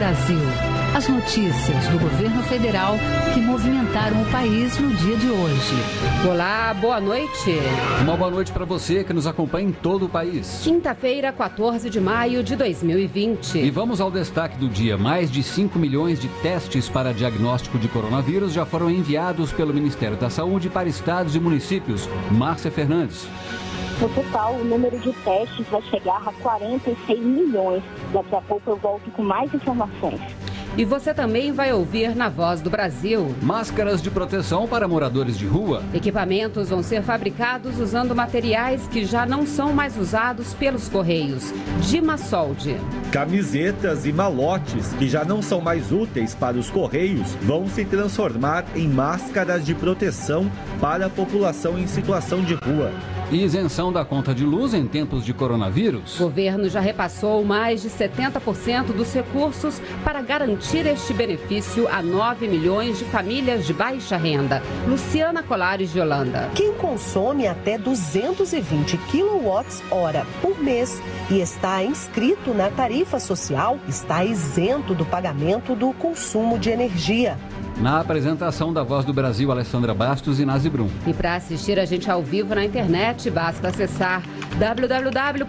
Brasil. As notícias do governo federal que movimentaram o país no dia de hoje. Olá, boa noite. Uma boa noite para você que nos acompanha em todo o país. Quinta-feira, 14 de maio de 2020. E vamos ao destaque do dia. Mais de 5 milhões de testes para diagnóstico de coronavírus já foram enviados pelo Ministério da Saúde para estados e municípios. Márcia Fernandes. No total, o número de testes vai chegar a 46 milhões. Daqui a pouco eu volto com mais informações. E você também vai ouvir na Voz do Brasil. Máscaras de proteção para moradores de rua. Equipamentos vão ser fabricados usando materiais que já não são mais usados pelos Correios. Dimasolde. Camisetas e malotes que já não são mais úteis para os Correios vão se transformar em máscaras de proteção para a população em situação de rua. E isenção da conta de luz em tempos de coronavírus. O governo já repassou mais de 70% dos recursos para garantir este benefício a 9 milhões de famílias de baixa renda. Luciana Colares de Holanda. Quem consome até 220 kWh por mês e está inscrito na tarifa social está isento do pagamento do consumo de energia. Na apresentação da Voz do Brasil, Alessandra Bastos e Nazi Brum. E para assistir a gente ao vivo na internet, basta acessar www.voz.gov.br.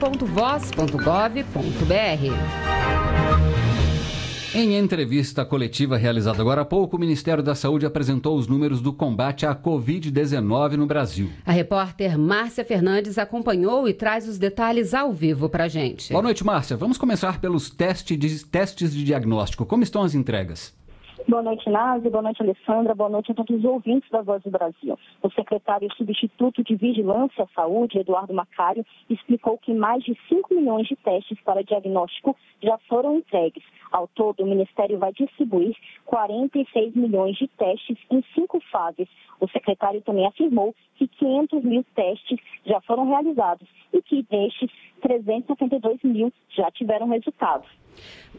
Em entrevista coletiva realizada agora há pouco, o Ministério da Saúde apresentou os números do combate à Covid-19 no Brasil. A repórter Márcia Fernandes acompanhou e traz os detalhes ao vivo para gente. Boa noite, Márcia. Vamos começar pelos testes de, testes de diagnóstico. Como estão as entregas? Boa noite, Nazi. Boa noite, Alessandra. Boa noite a todos os ouvintes da Voz do Brasil. O secretário substituto de Vigilância à Saúde, Eduardo Macário, explicou que mais de 5 milhões de testes para diagnóstico já foram entregues. Ao todo, o Ministério vai distribuir 46 milhões de testes em cinco fases. O secretário também afirmou que 500 mil testes já foram realizados e que destes, 372 mil já tiveram resultados.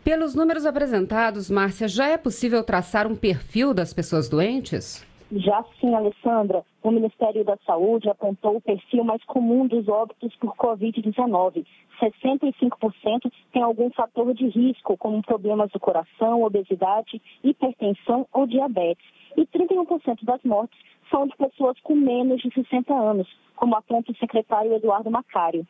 Pelos números apresentados, Márcia, já é possível traçar um perfil das pessoas doentes? Já sim, Alessandra. O Ministério da Saúde apontou o perfil mais comum dos óbitos por Covid-19. 65% tem algum fator de risco, como problemas do coração, obesidade, hipertensão ou diabetes. E 31% das mortes são de pessoas com menos de 60 anos, como aponta o secretário Eduardo Macário.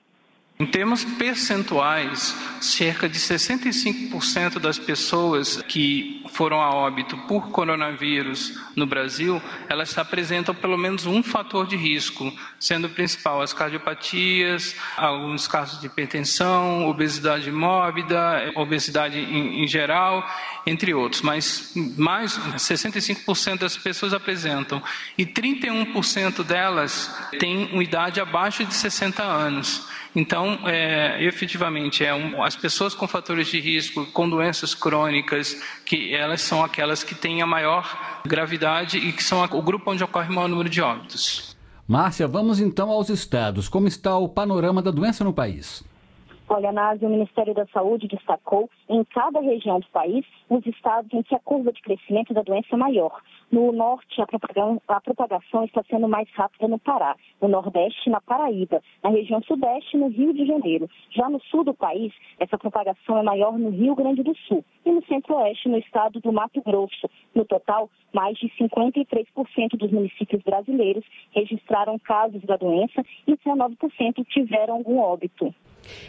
Em termos percentuais, cerca de 65% das pessoas que foram a óbito por coronavírus no Brasil, elas apresentam pelo menos um fator de risco, sendo o principal as cardiopatias, alguns casos de hipertensão, obesidade mórbida, obesidade em, em geral, entre outros. Mas mais 65% das pessoas apresentam e 31% delas têm uma idade abaixo de 60 anos. Então, é, efetivamente, é um, as pessoas com fatores de risco, com doenças crônicas, que elas são aquelas que têm a maior gravidade e que são o grupo onde ocorre o maior número de óbitos. Márcia, vamos então aos estados. Como está o panorama da doença no país? Olha, Nase, o Ministério da Saúde destacou em cada região do país os estados em que a curva de crescimento da doença é maior. No norte, a a propagação está sendo mais rápida no Pará, no nordeste, na Paraíba, na região sudeste, no Rio de Janeiro. Já no sul do país, essa propagação é maior no Rio Grande do Sul e no centro-oeste, no estado do Mato Grosso. No total, mais de 53% dos municípios brasileiros registraram casos da doença e 19% tiveram algum óbito.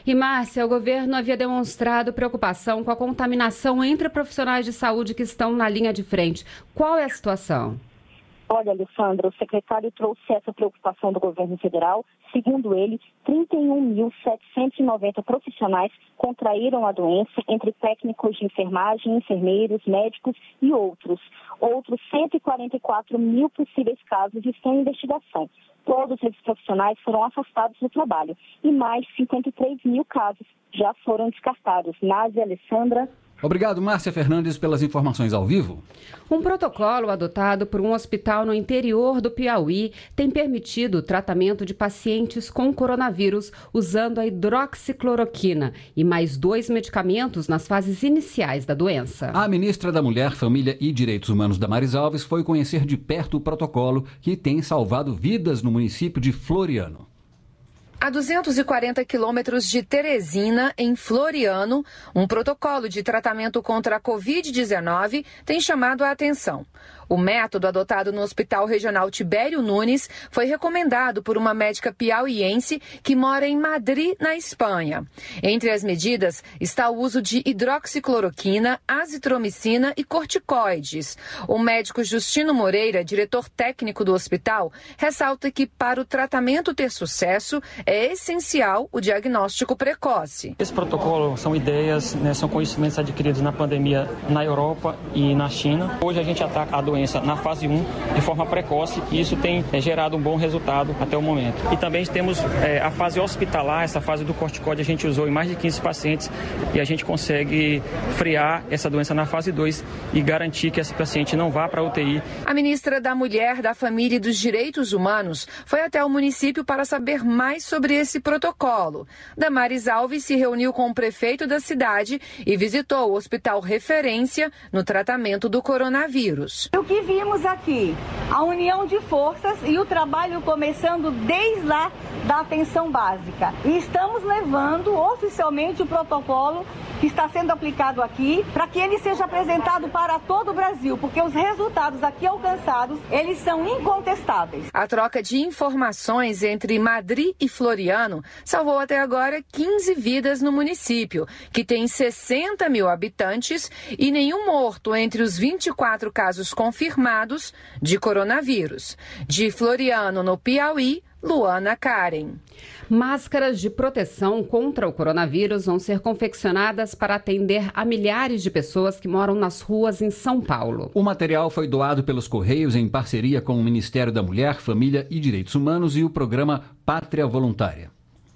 E Márcia, o governo havia demonstrado preocupação com a contaminação entre profissionais de saúde que estão na linha de frente. Qual é a situação? Olha, Alessandra, o secretário trouxe essa preocupação do governo federal. Segundo ele, 31.790 profissionais contraíram a doença, entre técnicos de enfermagem, enfermeiros, médicos e outros. Outros 144 mil possíveis casos estão em investigação. Todos esses profissionais foram afastados do trabalho e mais 53 mil casos já foram descartados. Násia Alessandra. Obrigado, Márcia Fernandes, pelas informações ao vivo. Um protocolo adotado por um hospital no interior do Piauí tem permitido o tratamento de pacientes com coronavírus usando a hidroxicloroquina e mais dois medicamentos nas fases iniciais da doença. A ministra da Mulher, Família e Direitos Humanos, Damares Alves, foi conhecer de perto o protocolo que tem salvado vidas no município de Floriano. A 240 quilômetros de Teresina, em Floriano, um protocolo de tratamento contra a Covid-19 tem chamado a atenção. O método adotado no Hospital Regional Tibério Nunes foi recomendado por uma médica piauiense que mora em Madrid, na Espanha. Entre as medidas está o uso de hidroxicloroquina, azitromicina e corticoides. O médico Justino Moreira, diretor técnico do hospital, ressalta que para o tratamento ter sucesso é essencial o diagnóstico precoce. Esse protocolo são ideias, né, são conhecimentos adquiridos na pandemia na Europa e na China. Hoje a gente ataca a doença na fase 1 de forma precoce e isso tem é, gerado um bom resultado até o momento. E também temos é, a fase hospitalar, essa fase do corticóide a gente usou em mais de 15 pacientes e a gente consegue frear essa doença na fase 2 e garantir que esse paciente não vá para a UTI. A ministra da Mulher, da Família e dos Direitos Humanos foi até o município para saber mais sobre esse protocolo. Damares Alves se reuniu com o prefeito da cidade e visitou o hospital referência no tratamento do coronavírus. O que vimos aqui? A união de forças e o trabalho começando desde lá da atenção básica. E estamos levando oficialmente o protocolo que está sendo aplicado aqui para que ele seja apresentado para todo o Brasil, porque os resultados aqui alcançados, eles são incontestáveis. A troca de informações entre Madrid e Floriano salvou até agora 15 vidas no município, que tem 60 mil habitantes e nenhum morto entre os 24 casos confirmados de coronavírus. De Floriano, no Piauí, Luana Karen. Máscaras de proteção contra o coronavírus vão ser confeccionadas para atender a milhares de pessoas que moram nas ruas em São Paulo. O material foi doado pelos Correios em parceria com o Ministério da Mulher, Família e Direitos Humanos e o programa Pátria Voluntária.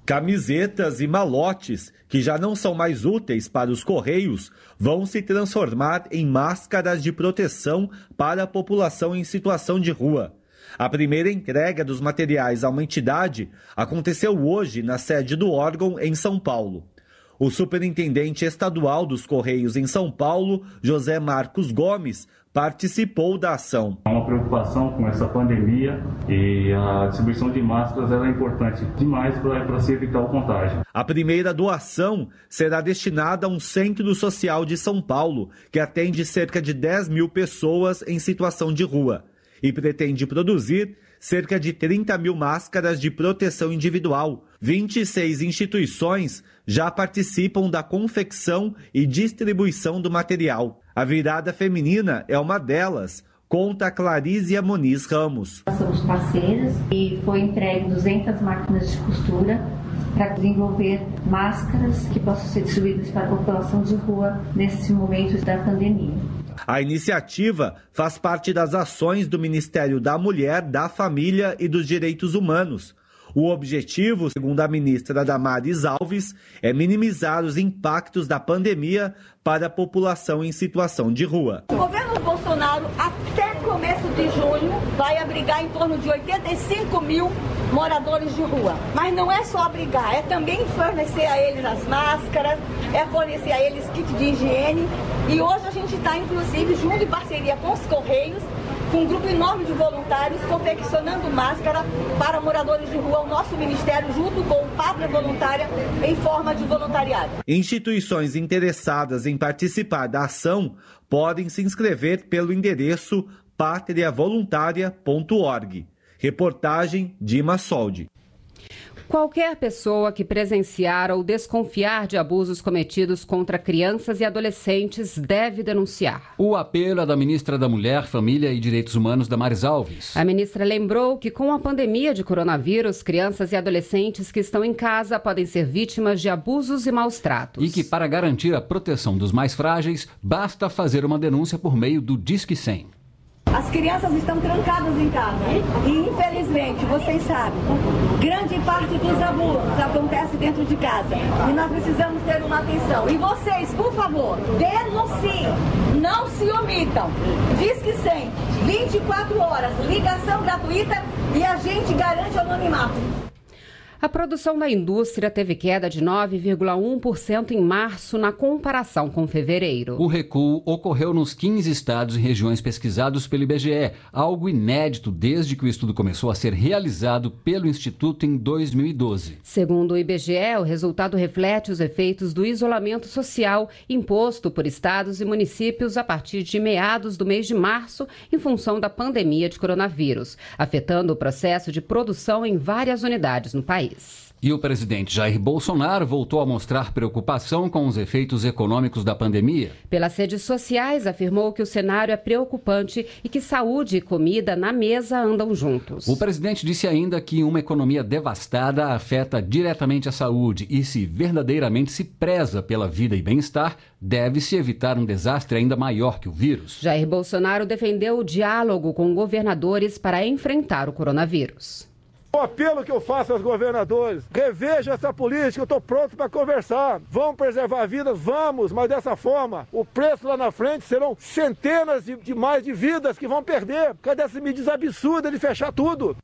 Camisetas e malotes, que já não são mais úteis para os Correios, vão se transformar em máscaras de proteção para a população em situação de rua. A primeira entrega dos materiais a uma entidade aconteceu hoje na sede do órgão em São Paulo. O superintendente estadual dos Correios em São Paulo, José Marcos Gomes, participou da ação. Há uma preocupação com essa pandemia e a distribuição de máscaras é importante demais para se evitar o contágio. A primeira doação será destinada a um centro social de São Paulo, que atende cerca de 10 mil pessoas em situação de rua e pretende produzir cerca de 30 mil máscaras de proteção individual. 26 instituições já participam da confecção e distribuição do material. A virada feminina é uma delas, conta Clarícia Moniz Ramos. Nós somos parceiras e foi entregue 200 máquinas de costura para desenvolver máscaras que possam ser distribuídas para a população de rua nesse momento da pandemia. A iniciativa faz parte das ações do Ministério da Mulher, da Família e dos Direitos Humanos. O objetivo, segundo a ministra Damares Alves, é minimizar os impactos da pandemia para a população em situação de rua. O governo Bolsonaro, até começo de junho, vai abrigar em torno de 85 mil moradores de rua. Mas não é só abrigar, é também fornecer a eles as máscaras, é fornecer a eles kit de higiene. E hoje a gente está, inclusive, junto em parceria com os Correios, com um grupo enorme de voluntários confeccionando máscara para moradores de rua, o nosso ministério, junto com o Pátria Voluntária, em forma de voluntariado. Instituições interessadas em participar da ação podem se inscrever pelo endereço patriavoluntaria.org. Reportagem Dima Soldi. Qualquer pessoa que presenciar ou desconfiar de abusos cometidos contra crianças e adolescentes deve denunciar. O apelo é da ministra da Mulher, Família e Direitos Humanos, Damares Alves. A ministra lembrou que com a pandemia de coronavírus, crianças e adolescentes que estão em casa podem ser vítimas de abusos e maus tratos. E que para garantir a proteção dos mais frágeis, basta fazer uma denúncia por meio do Disque 100. As crianças estão trancadas em casa. E, infelizmente, vocês sabem, grande parte dos abusos acontece dentro de casa. E nós precisamos ter uma atenção. E vocês, por favor, denunciem. Não se omitam. Diz que 100, 24 horas, ligação gratuita e a gente garante o anonimato. A produção da indústria teve queda de 9,1% em março na comparação com fevereiro. O recuo ocorreu nos 15 estados e regiões pesquisados pelo IBGE, algo inédito desde que o estudo começou a ser realizado pelo Instituto em 2012. Segundo o IBGE, o resultado reflete os efeitos do isolamento social imposto por estados e municípios a partir de meados do mês de março, em função da pandemia de coronavírus, afetando o processo de produção em várias unidades no país país. E o presidente Jair Bolsonaro voltou a mostrar preocupação com os efeitos econômicos da pandemia. Pelas redes sociais, afirmou que o cenário é preocupante e que saúde e comida na mesa andam juntos. O presidente disse ainda que uma economia devastada afeta diretamente a saúde e, se verdadeiramente se preza pela vida e bem-estar, deve-se evitar um desastre ainda maior que o vírus. Jair Bolsonaro defendeu o diálogo com governadores para enfrentar o coronavírus. O apelo que eu faço aos governadores, reveja essa política, eu estou pronto para conversar. Vamos preservar vidas? Vamos, mas dessa forma, o preço lá na frente serão centenas de, de mais de vidas que vão perder. Cadê essa medida absurda de fechar tudo?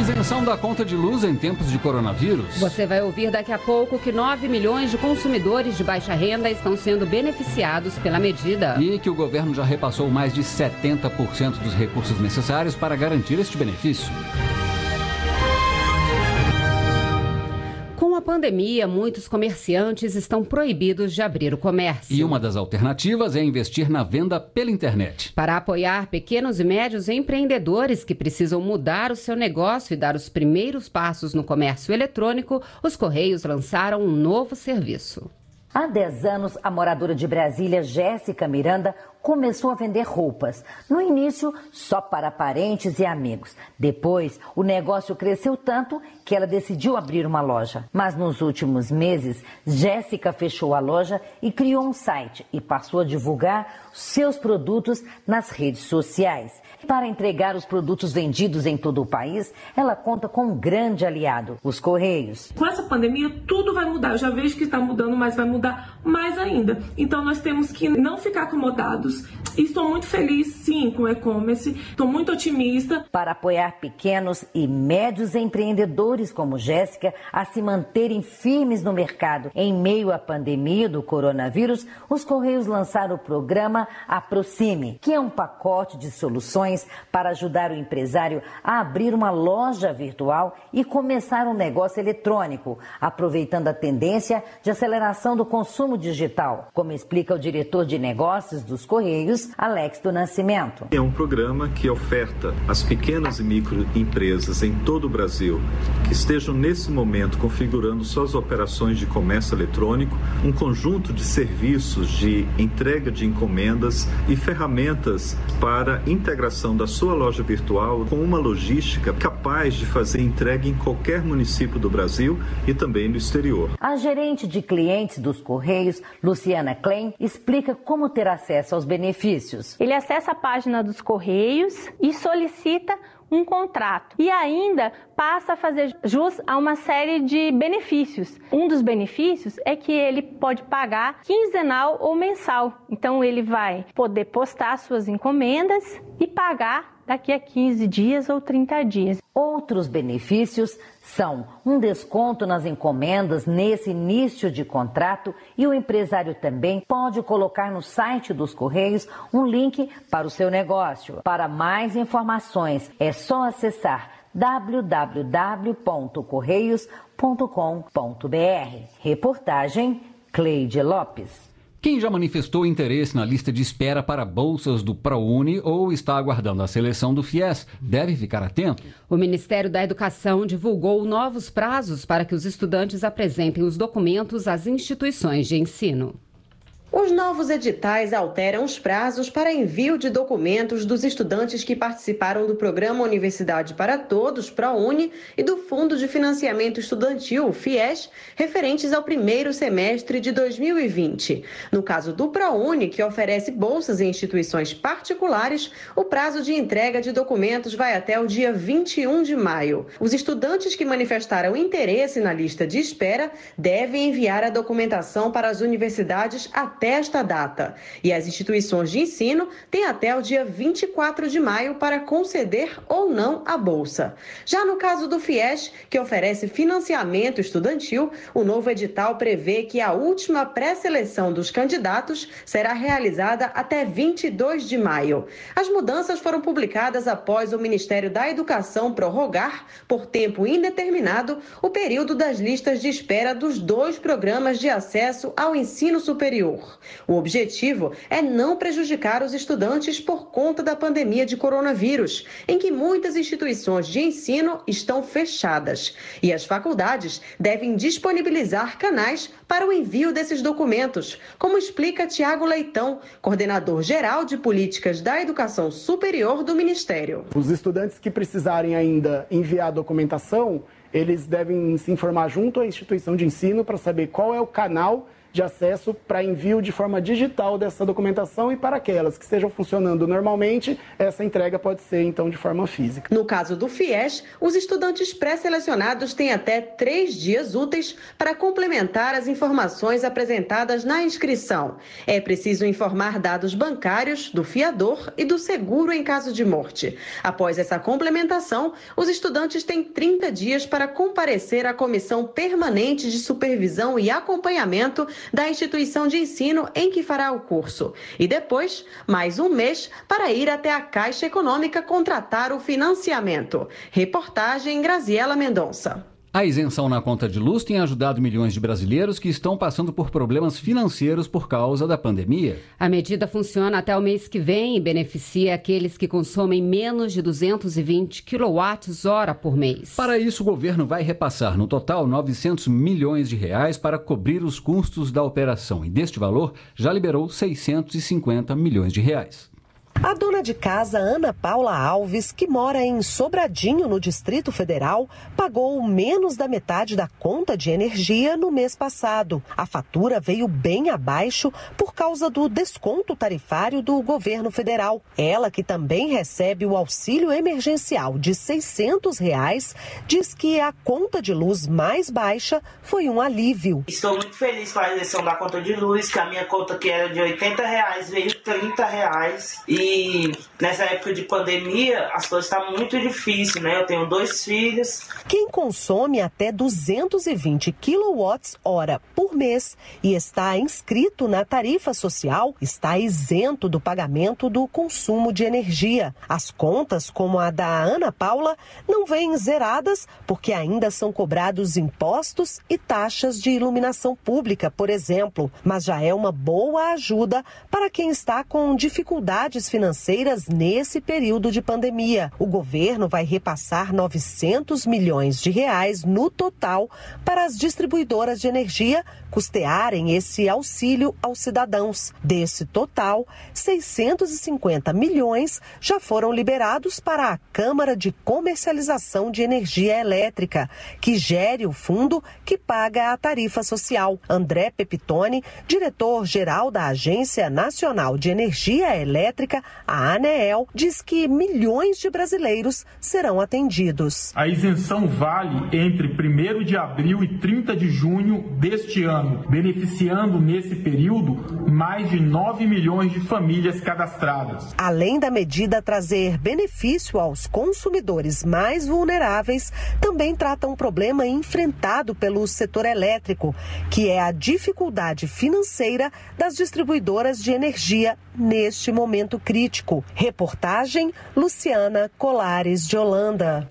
Isenção da conta de luz em tempos de coronavírus. Você vai ouvir daqui a pouco que 9 milhões de consumidores de baixa renda estão sendo beneficiados pela medida. E que o governo já repassou mais de 70% dos recursos necessários para garantir este benefício. Pandemia, muitos comerciantes estão proibidos de abrir o comércio. E uma das alternativas é investir na venda pela internet. Para apoiar pequenos e médios empreendedores que precisam mudar o seu negócio e dar os primeiros passos no comércio eletrônico, os Correios lançaram um novo serviço. Há 10 anos, a moradora de Brasília, Jéssica Miranda, começou a vender roupas. No início, só para parentes e amigos. Depois, o negócio cresceu tanto que ela decidiu abrir uma loja. Mas nos últimos meses, Jéssica fechou a loja e criou um site e passou a divulgar seus produtos nas redes sociais. Para entregar os produtos vendidos em todo o país, ela conta com um grande aliado, os Correios. Com essa pandemia, tudo vai mudar. Eu já vejo que está mudando, mas vai mudar mais ainda. Então, nós temos que não ficar acomodados estou muito feliz, sim, com o e-commerce. Estou muito otimista. Para apoiar pequenos e médios empreendedores como Jéssica a se manterem firmes no mercado em meio à pandemia do coronavírus, os Correios lançaram o programa Aproxime, que é um pacote de soluções para ajudar o empresário a abrir uma loja virtual e começar um negócio eletrônico, aproveitando a tendência de aceleração do consumo digital, como explica o diretor de negócios dos Correios. Correios, Alex do Nascimento. É um programa que oferta às pequenas e microempresas em todo o Brasil que estejam nesse momento configurando suas operações de comércio eletrônico um conjunto de serviços de entrega de encomendas e ferramentas para integração da sua loja virtual com uma logística capaz de fazer entrega em qualquer município do Brasil e também no exterior. A gerente de clientes dos Correios, Luciana Klein, explica como ter acesso aos benefícios. Ele acessa a página dos Correios e solicita um contrato e ainda passa a fazer jus a uma série de benefícios. Um dos benefícios é que ele pode pagar quinzenal ou mensal. Então ele vai poder postar suas encomendas e pagar daqui a 15 dias ou 30 dias. Outros benefícios são um desconto nas encomendas nesse início de contrato e o empresário também pode colocar no site dos Correios um link para o seu negócio. Para mais informações, é só acessar www.correios.com.br. Reportagem Cleide Lopes. Quem já manifestou interesse na lista de espera para bolsas do ProUni ou está aguardando a seleção do FIES deve ficar atento. O Ministério da Educação divulgou novos prazos para que os estudantes apresentem os documentos às instituições de ensino. Os novos editais alteram os prazos para envio de documentos dos estudantes que participaram do programa Universidade para Todos, ProUni, e do Fundo de Financiamento Estudantil, FIES, referentes ao primeiro semestre de 2020. No caso do ProUni, que oferece bolsas em instituições particulares, o prazo de entrega de documentos vai até o dia 21 de maio. Os estudantes que manifestaram interesse na lista de espera devem enviar a documentação para as universidades até até esta data. E as instituições de ensino têm até o dia 24 de maio para conceder ou não a bolsa. Já no caso do FIES, que oferece financiamento estudantil, o novo edital prevê que a última pré-seleção dos candidatos será realizada até 22 de maio. As mudanças foram publicadas após o Ministério da Educação prorrogar, por tempo indeterminado, o período das listas de espera dos dois programas de acesso ao ensino superior. O objetivo é não prejudicar os estudantes por conta da pandemia de coronavírus, em que muitas instituições de ensino estão fechadas. E as faculdades devem disponibilizar canais para o envio desses documentos, como explica Tiago Leitão, coordenador geral de políticas da educação superior do Ministério. Os estudantes que precisarem ainda enviar documentação, eles devem se informar junto à instituição de ensino para saber qual é o canal de acesso para envio de forma digital dessa documentação e para aquelas que estejam funcionando normalmente, essa entrega pode ser então de forma física. No caso do FIES, os estudantes pré-selecionados têm até três dias úteis para complementar as informações apresentadas na inscrição. É preciso informar dados bancários, do fiador e do seguro em caso de morte. Após essa complementação, os estudantes têm 30 dias para comparecer à Comissão Permanente de Supervisão e Acompanhamento da instituição de ensino em que fará o curso. E depois, mais um mês para ir até a Caixa Econômica contratar o financiamento. Reportagem Graziela Mendonça. A isenção na conta de luz tem ajudado milhões de brasileiros que estão passando por problemas financeiros por causa da pandemia. A medida funciona até o mês que vem e beneficia aqueles que consomem menos de 220 kWh por mês. Para isso, o governo vai repassar no total 900 milhões de reais para cobrir os custos da operação e deste valor já liberou 650 milhões de reais. A dona de casa Ana Paula Alves, que mora em Sobradinho, no Distrito Federal, pagou menos da metade da conta de energia no mês passado. A fatura veio bem abaixo por causa do desconto tarifário do governo federal. Ela, que também recebe o auxílio emergencial de 600 reais, diz que a conta de luz mais baixa foi um alívio. Estou muito feliz com a isenção da conta de luz, que a minha conta que era de 80 reais veio 30 reais. E nessa época de pandemia as coisas estão tá muito difíceis, né? Eu tenho dois filhos. Quem consome até 220 kWh por mês e está inscrito na tarifa social está isento do pagamento do consumo de energia. As contas, como a da Ana Paula, não vêm zeradas porque ainda são cobrados impostos e taxas de iluminação pública, por exemplo, mas já é uma boa ajuda para quem está com dificuldades financeiras nesse período de pandemia. O governo vai repassar 900 milhões de reais no total para as distribuidoras de energia custearem esse auxílio aos cidadãos. Desse total, 650 milhões já foram liberados para a Câmara de Comercialização de Energia Elétrica, que gere o fundo que paga a tarifa social. André Pepitone, diretor-geral da Agência Nacional de Energia Elétrica, a ANEEL, diz que milhões de brasileiros serão atendidos. A isenção vale entre 1 de abril e 30 de junho deste ano ano, beneficiando nesse período mais de 9 milhões de famílias cadastradas. Além da medida trazer benefício aos consumidores mais vulneráveis, também trata um problema enfrentado pelo setor elétrico, que é a dificuldade financeira das distribuidoras de energia neste momento crítico. Reportagem Luciana Colares de Holanda.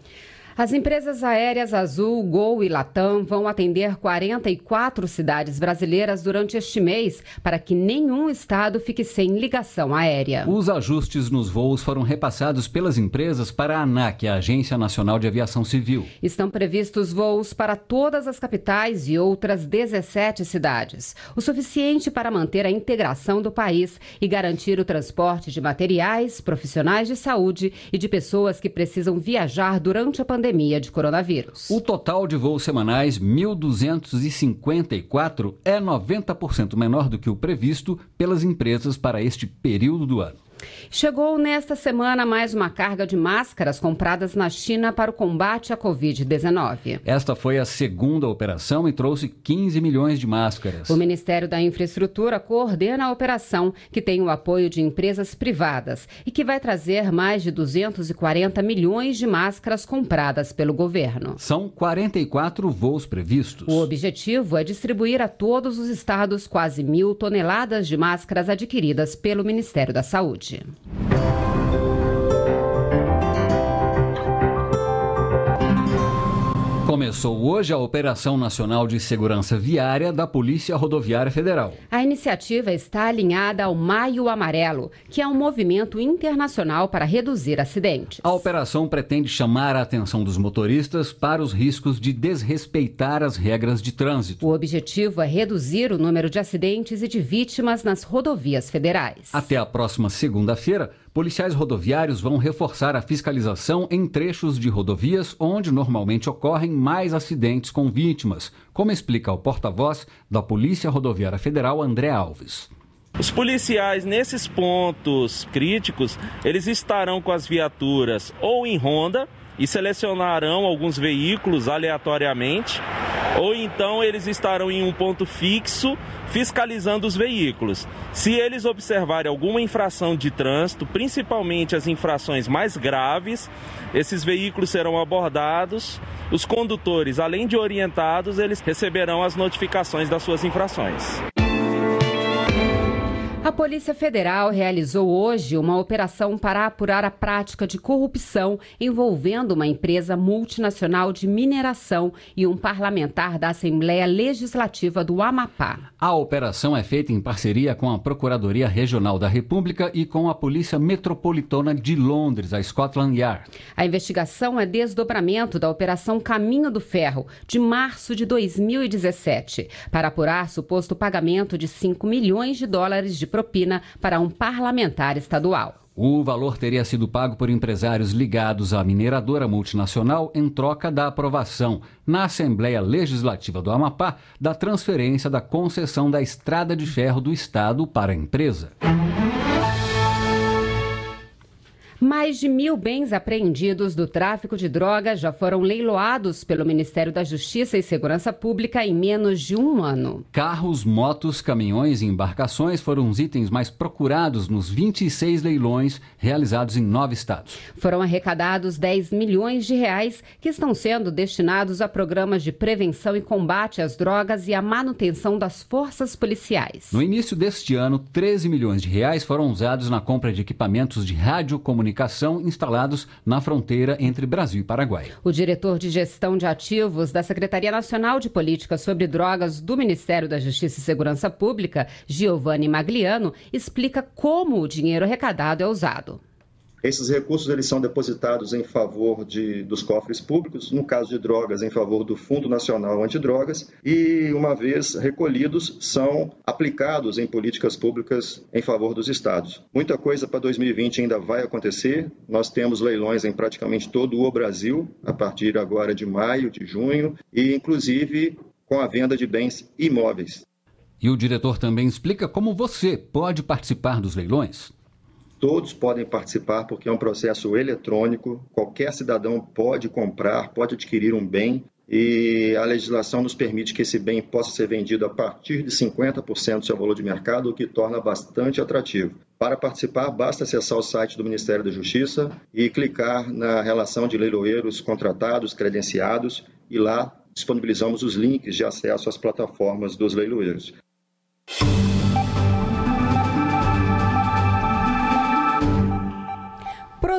As empresas aéreas Azul, Gol e Latam vão atender 44 cidades brasileiras durante este mês para que nenhum estado fique sem ligação aérea. Os ajustes nos voos foram repassados pelas empresas para a ANAC, a Agência Nacional de Aviação Civil. Estão previstos voos para todas as capitais e outras 17 cidades, o suficiente para manter a integração do país e garantir o transporte de materiais, profissionais de saúde e de pessoas que precisam viajar durante a pandemia pandemia de coronavírus. O total de voos semanais, 1.254, é 90% menor do que o previsto pelas empresas para este período do ano. Chegou nesta semana mais uma carga de máscaras compradas na China para o combate à Covid-19. Esta foi a segunda operação e trouxe 15 milhões de máscaras. O Ministério da Infraestrutura coordena a operação, que tem o apoio de empresas privadas e que vai trazer mais de 240 milhões de máscaras compradas pelo governo. São 44 voos previstos. O objetivo é distribuir a todos os estados quase mil toneladas de máscaras adquiridas pelo Ministério da Saúde. energy. Começou hoje a Operação Nacional de Segurança Viária da Polícia Rodoviária Federal. A iniciativa está alinhada ao Maio Amarelo, que é um movimento internacional para reduzir acidentes. A operação pretende chamar a atenção dos motoristas para os riscos de desrespeitar as regras de trânsito. O objetivo é reduzir o número de acidentes e de vítimas nas rodovias federais. Até a próxima segunda-feira, policiais rodoviários vão reforçar a fiscalização em trechos de rodovias onde normalmente ocorrem mais acidentes com vítimas, como explica o porta-voz da Polícia Rodoviária Federal, André Alves. Os policiais nesses pontos críticos, eles estarão com as viaturas ou em ronda e selecionarão alguns veículos aleatoriamente, ou então eles estarão em um ponto fixo fiscalizando os veículos. Se eles observarem alguma infração de trânsito, principalmente as infrações mais graves, esses veículos serão abordados. Os condutores, além de orientados, eles receberão as notificações das suas infrações. A Polícia Federal realizou hoje uma operação para apurar a prática de corrupção envolvendo uma empresa multinacional de mineração e um parlamentar da Assembleia Legislativa do Amapá. A operação é feita em parceria com a Procuradoria Regional da República e com a Polícia Metropolitana de Londres, a Scotland Yard. A investigação é desdobramento da Operação Caminho do Ferro, de março de 2017, para apurar suposto pagamento de 5 milhões de dólares de propina para um parlamentar estadual. O valor teria sido pago por empresários ligados à mineradora multinacional em troca da aprovação, na Assembleia Legislativa do Amapá, da transferência da concessão da estrada de ferro do Estado para a empresa. Mais de mil bens apreendidos do tráfico de drogas já foram leiloados pelo Ministério da Justiça e Segurança Pública em menos de um ano. Carros, motos, caminhões e embarcações foram os itens mais procurados nos 26 leilões realizados em nove estados. Foram arrecadados 10 milhões de reais que estão sendo destinados a programas de prevenção e combate às drogas e à manutenção das forças policiais. No início deste ano, 13 milhões de reais foram usados na compra de equipamentos de radiocomunicação comunicação instalados na fronteira entre Brasil e Paraguai. O diretor de gestão de ativos da Secretaria Nacional de Política sobre Drogas do Ministério da Justiça e Segurança Pública, Giovanni Magliano, explica como o dinheiro arrecadado é usado. Esses recursos eles são depositados em favor de, dos cofres públicos, no caso de drogas, em favor do Fundo Nacional Antidrogas, e, uma vez recolhidos, são aplicados em políticas públicas em favor dos estados. Muita coisa para 2020 ainda vai acontecer. Nós temos leilões em praticamente todo o Brasil, a partir agora de maio, de junho, e inclusive com a venda de bens imóveis. E o diretor também explica como você pode participar dos leilões. Todos podem participar porque é um processo eletrônico, qualquer cidadão pode comprar, pode adquirir um bem e a legislação nos permite que esse bem possa ser vendido a partir de 50% do seu valor de mercado, o que torna bastante atrativo. Para participar, basta acessar o site do Ministério da Justiça e clicar na relação de leiloeiros contratados, credenciados, e lá disponibilizamos os links de acesso às plataformas dos leiloeiros.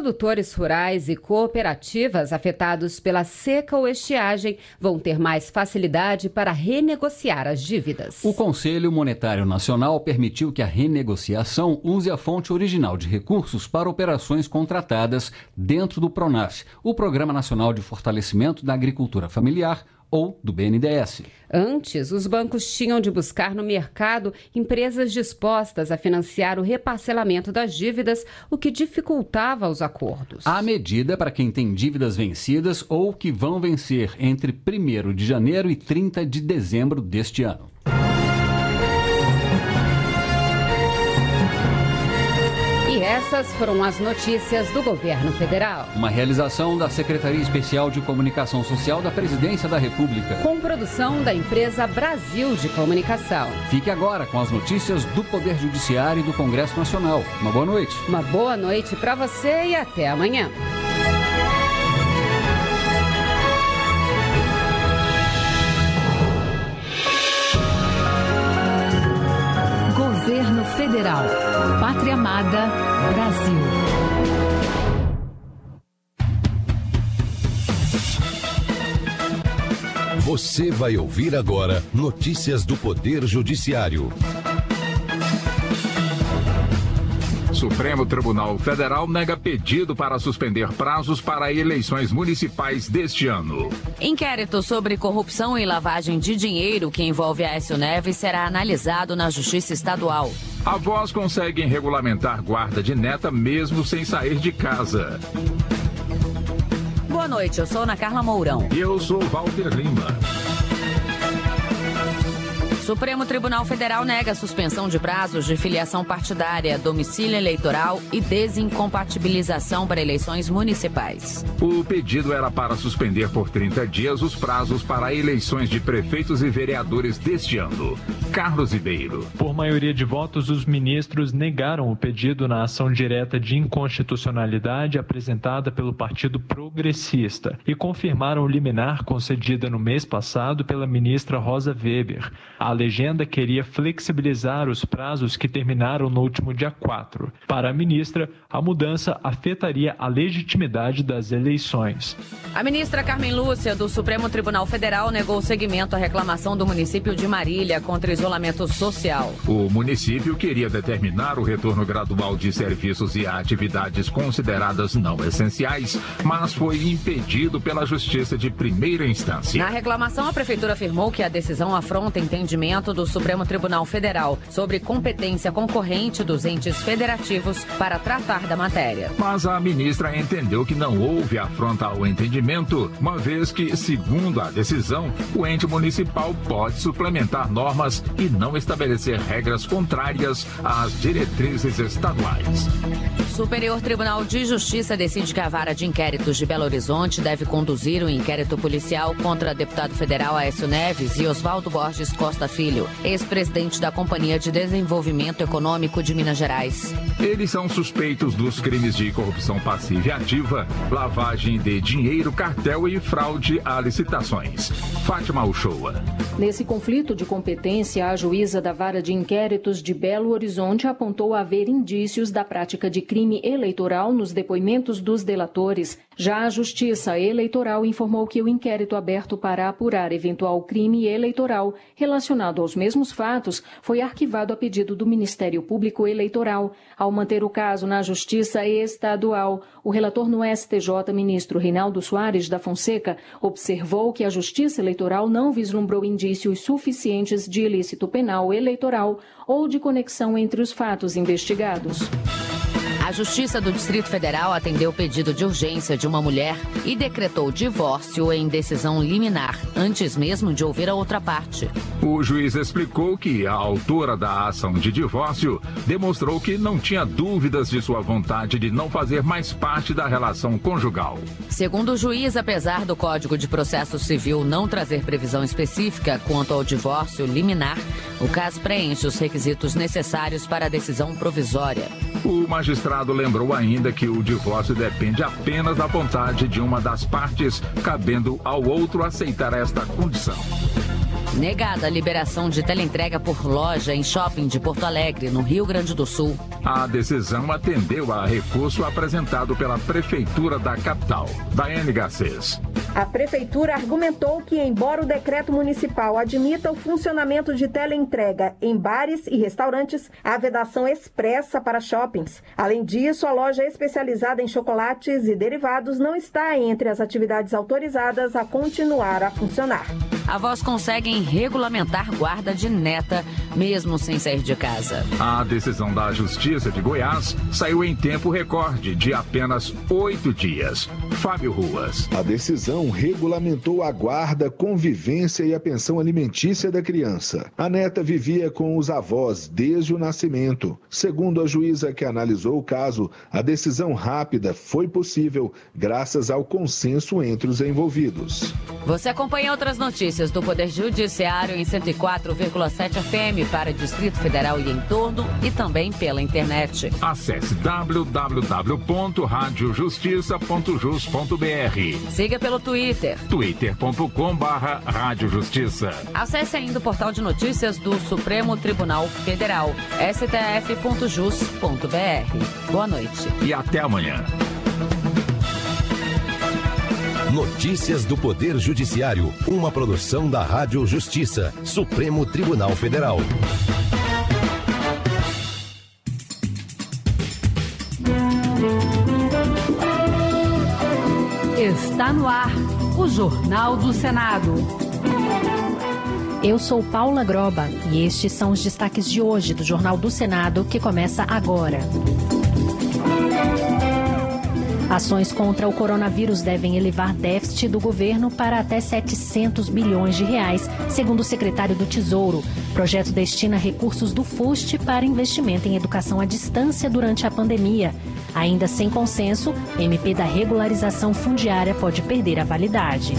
Produtores rurais e cooperativas afetados pela seca ou estiagem vão ter mais facilidade para renegociar as dívidas. O Conselho Monetário Nacional permitiu que a renegociação use a fonte original de recursos para operações contratadas dentro do PRONAF, o Programa Nacional de Fortalecimento da Agricultura Familiar ou do BNDES. Antes, os bancos tinham de buscar no mercado empresas dispostas a financiar o reparcelamento das dívidas, o que dificultava os acordos. A medida é para quem tem dívidas vencidas ou que vão vencer entre 1 de janeiro e 30 de dezembro deste ano. Essas foram as notícias do governo federal. Uma realização da Secretaria Especial de Comunicação Social da Presidência da República. Com produção da empresa Brasil de Comunicação. Fique agora com as notícias do Poder Judiciário e do Congresso Nacional. Uma boa noite. Uma boa noite para você e até amanhã. Governo Federal. Pátria Amada, Brasil. Você vai ouvir agora notícias do Poder Judiciário. Supremo Tribunal Federal nega pedido para suspender prazos para eleições municipais deste ano. Inquérito sobre corrupção e lavagem de dinheiro que envolve Aécio Neves será analisado na Justiça Estadual. Avós conseguem regulamentar guarda de neta mesmo sem sair de casa. Boa noite, eu sou Ana Carla Mourão. E eu sou Walter Lima. Supremo Tribunal Federal nega a suspensão de prazos de filiação partidária, domicílio eleitoral e desincompatibilização para eleições municipais. O pedido era para suspender por 30 dias os prazos para eleições de prefeitos e vereadores deste ano. Carlos Ribeiro. Por maioria de votos, os ministros negaram o pedido na ação direta de inconstitucionalidade apresentada pelo Partido Progressista e confirmaram o liminar concedida no mês passado pela ministra Rosa Weber. A legenda queria flexibilizar os prazos que terminaram no último dia 4. Para a ministra, a mudança afetaria a legitimidade das eleições. A ministra Carmen Lúcia, do Supremo Tribunal Federal, negou seguimento à reclamação do município de Marília contra isolamento social. O município queria determinar o retorno gradual de serviços e atividades consideradas não essenciais, mas foi impedido pela Justiça de primeira instância. Na reclamação, a prefeitura afirmou que a decisão afronta entendimento do Supremo Tribunal Federal sobre competência concorrente dos entes federativos para tratar da matéria. Mas a ministra entendeu que não houve afronta ao entendimento, uma vez que, segundo a decisão, o ente municipal pode suplementar normas e não estabelecer regras contrárias às diretrizes estaduais. Superior Tribunal de Justiça decide que a vara de inquéritos de Belo Horizonte deve conduzir o um inquérito policial contra deputado federal Aécio Neves e Oswaldo Borges Costa Filho, ex-presidente da Companhia de Desenvolvimento Econômico de Minas Gerais. Eles são suspeitos dos crimes de corrupção passiva e ativa, lavagem de dinheiro, cartel e fraude a licitações. Fátima Uchoa. Nesse conflito de competência, a juíza da Vara de Inquéritos de Belo Horizonte apontou haver indícios da prática de crime eleitoral nos depoimentos dos delatores. Já a Justiça Eleitoral informou que o inquérito aberto para apurar eventual crime eleitoral relacionado aos mesmos fatos foi arquivado a pedido do Ministério Público Eleitoral. Ao manter o caso na Justiça Estadual, o relator no STJ, ministro Reinaldo Soares da Fonseca, observou que a Justiça Eleitoral não vislumbrou indícios suficientes de ilícito penal eleitoral ou de conexão entre os fatos investigados. A Justiça do Distrito Federal atendeu o pedido de urgência de uma mulher e decretou divórcio em decisão liminar, antes mesmo de ouvir a outra parte. O juiz explicou que a autora da ação de divórcio demonstrou que não tinha dúvidas de sua vontade de não fazer mais parte da relação conjugal. Segundo o juiz, apesar do Código de Processo Civil não trazer previsão específica quanto ao divórcio liminar, o caso preenche os requisitos necessários para a decisão provisória. O magistrado lembrou ainda que o divórcio depende apenas da vontade de uma das partes, cabendo ao outro aceitar esta condição. Negada a liberação de teleentrega por loja em shopping de Porto Alegre, no Rio Grande do Sul. A decisão atendeu a recurso apresentado pela Prefeitura da capital, Daiane Garcês. A Prefeitura argumentou que, embora o decreto municipal admita o funcionamento de teleentrega em bares e restaurantes, há vedação expressa para shoppings. Além disso, a loja especializada em chocolates e derivados não está entre as atividades autorizadas a continuar a funcionar. Avós conseguem regulamentar guarda de neta, mesmo sem sair de casa. A decisão da Justiça de Goiás saiu em tempo recorde de apenas oito dias. Fábio Ruas. A decisão decisão regulamentou a guarda, convivência e a pensão alimentícia da criança. A neta vivia com os avós desde o nascimento. Segundo a juíza que analisou o caso, a decisão rápida foi possível graças ao consenso entre os envolvidos. Você acompanha outras notícias do Poder Judiciário em 104,7 FM para Distrito Federal e em torno e também pela internet. Acesse www.radiojustiça.jus.br. Siga pelo Twitter. twitter.com barra Justiça. Acesse ainda o portal de notícias do Supremo Tribunal Federal, stf.jus.br. Boa noite. E até amanhã. Notícias do Poder Judiciário, uma produção da Rádio Justiça, Supremo Tribunal Federal. Está no ar o Jornal do Senado. Eu sou Paula Groba e estes são os destaques de hoje do Jornal do Senado que começa agora. Ações contra o coronavírus devem elevar déficit do governo para até 700 bilhões de reais, segundo o secretário do Tesouro. O projeto destina recursos do FUST para investimento em educação à distância durante a pandemia. Ainda sem consenso, MP da regularização fundiária pode perder a validade.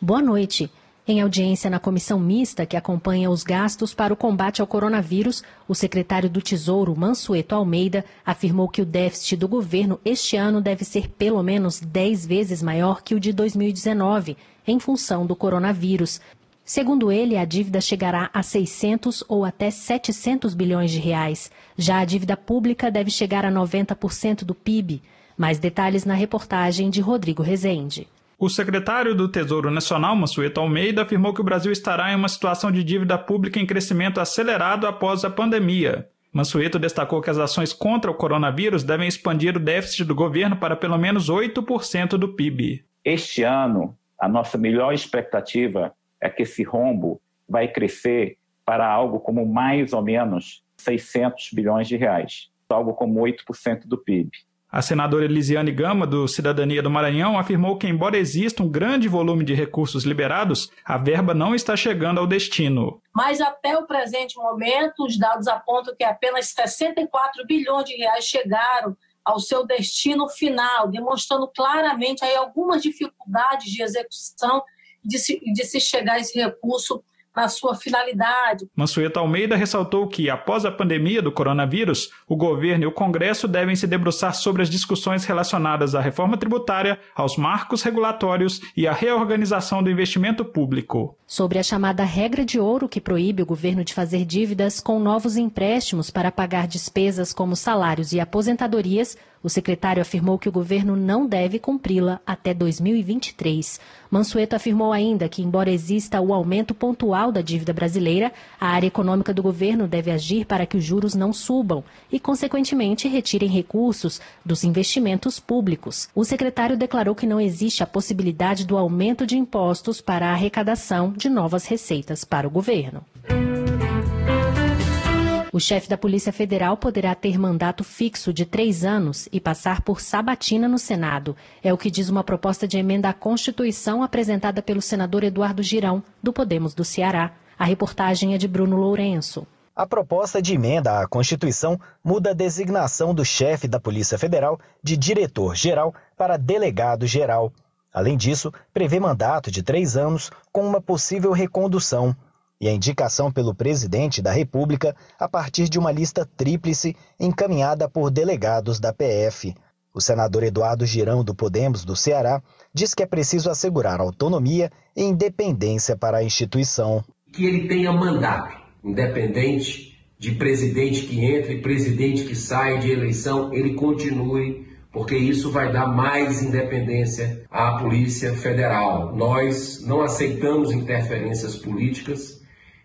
Boa noite. Em audiência na comissão mista que acompanha os gastos para o combate ao coronavírus, o secretário do Tesouro, Mansueto Almeida, afirmou que o déficit do governo este ano deve ser pelo menos 10 vezes maior que o de 2019, em função do coronavírus. Segundo ele, a dívida chegará a 600 ou até 700 bilhões de reais. Já a dívida pública deve chegar a 90% do PIB. Mais detalhes na reportagem de Rodrigo Rezende. O secretário do Tesouro Nacional, Mansueto Almeida, afirmou que o Brasil estará em uma situação de dívida pública em crescimento acelerado após a pandemia. Mansueto destacou que as ações contra o coronavírus devem expandir o déficit do governo para pelo menos 8% do PIB. Este ano, a nossa melhor expectativa é que esse rombo vai crescer para algo como mais ou menos 600 bilhões de reais, algo como 8% do PIB. A senadora Elisiane Gama, do Cidadania do Maranhão, afirmou que, embora exista um grande volume de recursos liberados, a verba não está chegando ao destino. Mas até o presente momento, os dados apontam que apenas 64 bilhões de reais chegaram ao seu destino final, demonstrando claramente aí algumas dificuldades de execução de se, de se chegar a esse recurso na sua finalidade. Mansueto Almeida ressaltou que, após a pandemia do coronavírus, o governo e o Congresso devem se debruçar sobre as discussões relacionadas à reforma tributária, aos marcos regulatórios e à reorganização do investimento público. Sobre a chamada regra de ouro que proíbe o governo de fazer dívidas com novos empréstimos para pagar despesas como salários e aposentadorias, o secretário afirmou que o governo não deve cumpri-la até 2023. Mansueto afirmou ainda que, embora exista o aumento pontual da dívida brasileira, a área econômica do governo deve agir para que os juros não subam e, consequentemente, retirem recursos dos investimentos públicos. O secretário declarou que não existe a possibilidade do aumento de impostos para a arrecadação de novas receitas para o governo. O chefe da Polícia Federal poderá ter mandato fixo de três anos e passar por sabatina no Senado. É o que diz uma proposta de emenda à Constituição apresentada pelo senador Eduardo Girão, do Podemos do Ceará. A reportagem é de Bruno Lourenço. A proposta de emenda à Constituição muda a designação do chefe da Polícia Federal de diretor-geral para delegado-geral. Além disso, prevê mandato de três anos com uma possível recondução e a indicação pelo presidente da República a partir de uma lista tríplice encaminhada por delegados da PF. O senador Eduardo Girão, do Podemos do Ceará, diz que é preciso assegurar autonomia e independência para a instituição. Que ele tenha mandato, independente de presidente que entra e presidente que sai de eleição, ele continue porque isso vai dar mais independência à Polícia Federal. Nós não aceitamos interferências políticas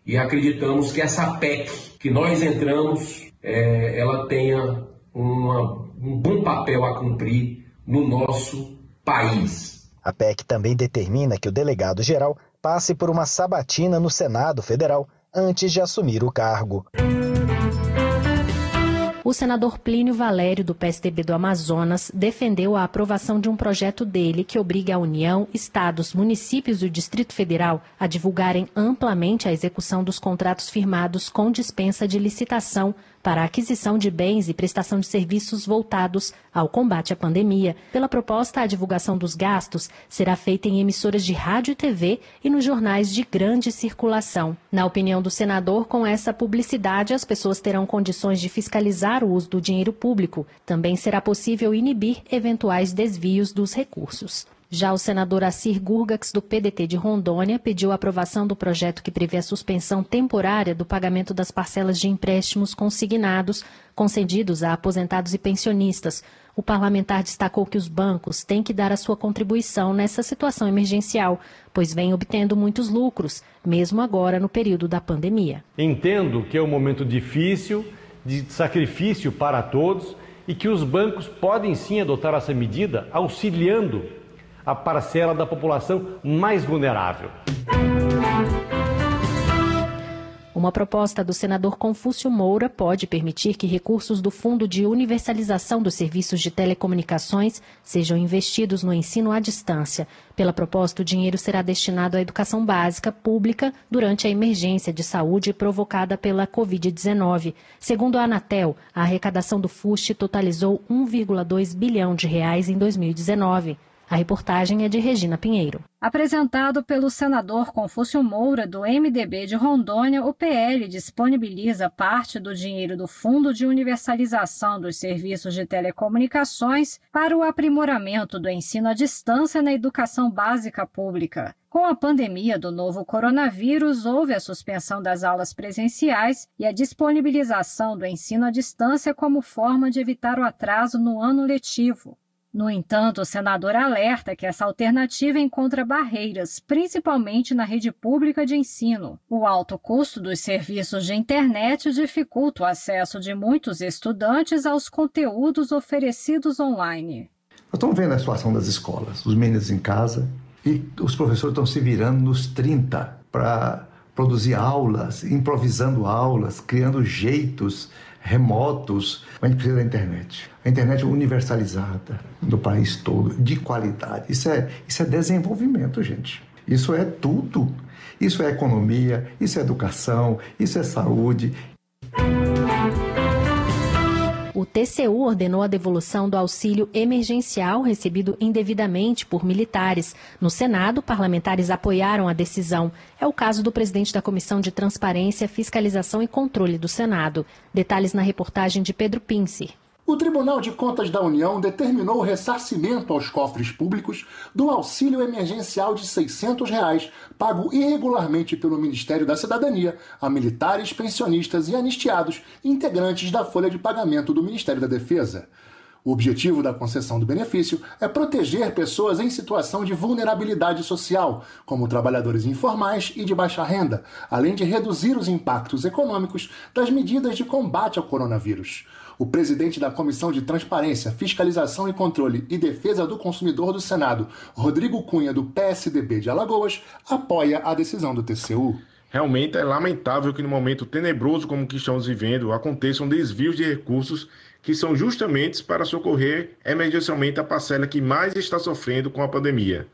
e acreditamos que essa PEC que nós entramos, é, ela tenha uma, um bom papel a cumprir no nosso país. A PEC também determina que o delegado-geral passe por uma sabatina no Senado Federal antes de assumir o cargo. O senador Plínio Valério, do PSDB do Amazonas, defendeu a aprovação de um projeto dele que obriga a União, estados, municípios e o Distrito Federal a divulgarem amplamente a execução dos contratos firmados com dispensa de licitação para a aquisição de bens e prestação de serviços voltados ao combate à pandemia. Pela proposta, a divulgação dos gastos será feita em emissoras de rádio e TV e nos jornais de grande circulação. Na opinião do senador, com essa publicidade, as pessoas terão condições de fiscalizar o uso do dinheiro público. Também será possível inibir eventuais desvios dos recursos. Já o senador Assir Gurgax, do PDT de Rondônia, pediu a aprovação do projeto que prevê a suspensão temporária do pagamento das parcelas de empréstimos consignados concedidos a aposentados e pensionistas. O parlamentar destacou que os bancos têm que dar a sua contribuição nessa situação emergencial, pois vêm obtendo muitos lucros, mesmo agora no período da pandemia. Entendo que é um momento difícil, de sacrifício para todos e que os bancos podem sim adotar essa medida, auxiliando a parcela da população mais vulnerável. Uma proposta do senador Confúcio Moura pode permitir que recursos do Fundo de Universalização dos Serviços de Telecomunicações sejam investidos no ensino à distância. Pela proposta, o dinheiro será destinado à educação básica pública durante a emergência de saúde provocada pela Covid-19. Segundo a Anatel, a arrecadação do FUST totalizou 1,2 bilhão de reais em 2019. A reportagem é de Regina Pinheiro. Apresentado pelo senador Confúcio Moura, do MDB de Rondônia, o PL disponibiliza parte do dinheiro do Fundo de Universalização dos Serviços de Telecomunicações para o aprimoramento do ensino à distância na educação básica pública. Com a pandemia do novo coronavírus, houve a suspensão das aulas presenciais e a disponibilização do ensino à distância como forma de evitar o atraso no ano letivo. No entanto, o senador alerta que essa alternativa encontra barreiras, principalmente na rede pública de ensino. O alto custo dos serviços de internet dificulta o acesso de muitos estudantes aos conteúdos oferecidos online. Nós estamos vendo a situação das escolas, os meninos em casa, e os professores estão se virando nos 30 para produzir aulas, improvisando aulas, criando jeitos remotos, a gente precisa da internet. A internet universalizada no país todo, de qualidade. Isso é, isso é desenvolvimento, gente. Isso é tudo. Isso é economia, isso é educação, isso é saúde, TCU ordenou a devolução do auxílio emergencial recebido indevidamente por militares. No Senado, parlamentares apoiaram a decisão. É o caso do presidente da Comissão de Transparência, Fiscalização e Controle do Senado. Detalhes na reportagem de Pedro Pince. O Tribunal de Contas da União determinou o ressarcimento aos cofres públicos do auxílio emergencial de 600 reais, pago irregularmente pelo Ministério da Cidadania a militares, pensionistas e anistiados integrantes da folha de pagamento do Ministério da Defesa. O objetivo da concessão do benefício é proteger pessoas em situação de vulnerabilidade social, como trabalhadores informais e de baixa renda, além de reduzir os impactos econômicos das medidas de combate ao coronavírus. O presidente da Comissão de Transparência, Fiscalização e Controle e Defesa do Consumidor do Senado, Rodrigo Cunha, do PSDB de Alagoas, apoia a decisão do TCU. Realmente é lamentável que no momento tenebroso como que estamos vivendo aconteçam desvios de recursos que são justamente para socorrer emergencialmente a parcela que mais está sofrendo com a pandemia.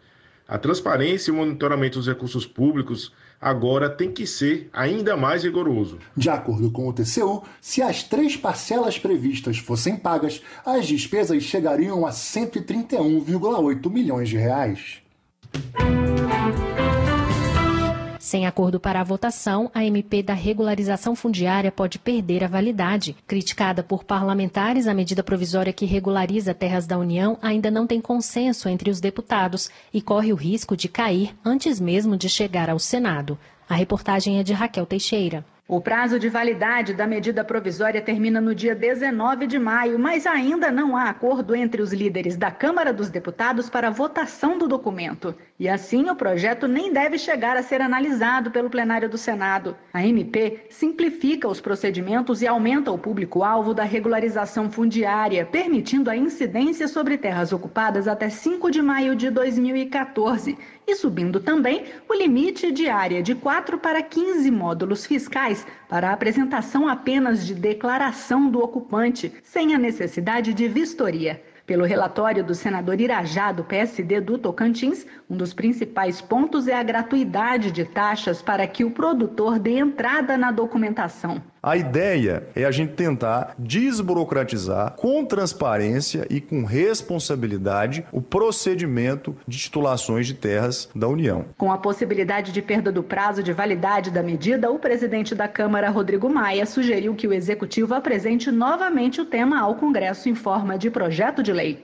A transparência e o monitoramento dos recursos públicos agora tem que ser ainda mais rigoroso. De acordo com o TCU, se as três parcelas previstas fossem pagas, as despesas chegariam a 131,8 milhões de reais. Sem acordo para a votação, a MP da regularização fundiária pode perder a validade. Criticada por parlamentares, a medida provisória que regulariza terras da União ainda não tem consenso entre os deputados e corre o risco de cair antes mesmo de chegar ao Senado. A reportagem é de Raquel Teixeira. O prazo de validade da medida provisória termina no dia 19 de maio, mas ainda não há acordo entre os líderes da Câmara dos Deputados para a votação do documento. E assim, o projeto nem deve chegar a ser analisado pelo plenário do Senado. A MP simplifica os procedimentos e aumenta o público-alvo da regularização fundiária, permitindo a incidência sobre terras ocupadas até 5 de maio de 2014 e subindo também o limite de área de 4 para 15 módulos fiscais para a apresentação apenas de declaração do ocupante, sem a necessidade de vistoria. Pelo relatório do senador Irajá, do PSD do Tocantins, um dos principais pontos é a gratuidade de taxas para que o produtor dê entrada na documentação. A ideia é a gente tentar desburocratizar com transparência e com responsabilidade o procedimento de titulações de terras da União. Com a possibilidade de perda do prazo de validade da medida, o presidente da Câmara, Rodrigo Maia, sugeriu que o executivo apresente novamente o tema ao Congresso em forma de projeto de lei.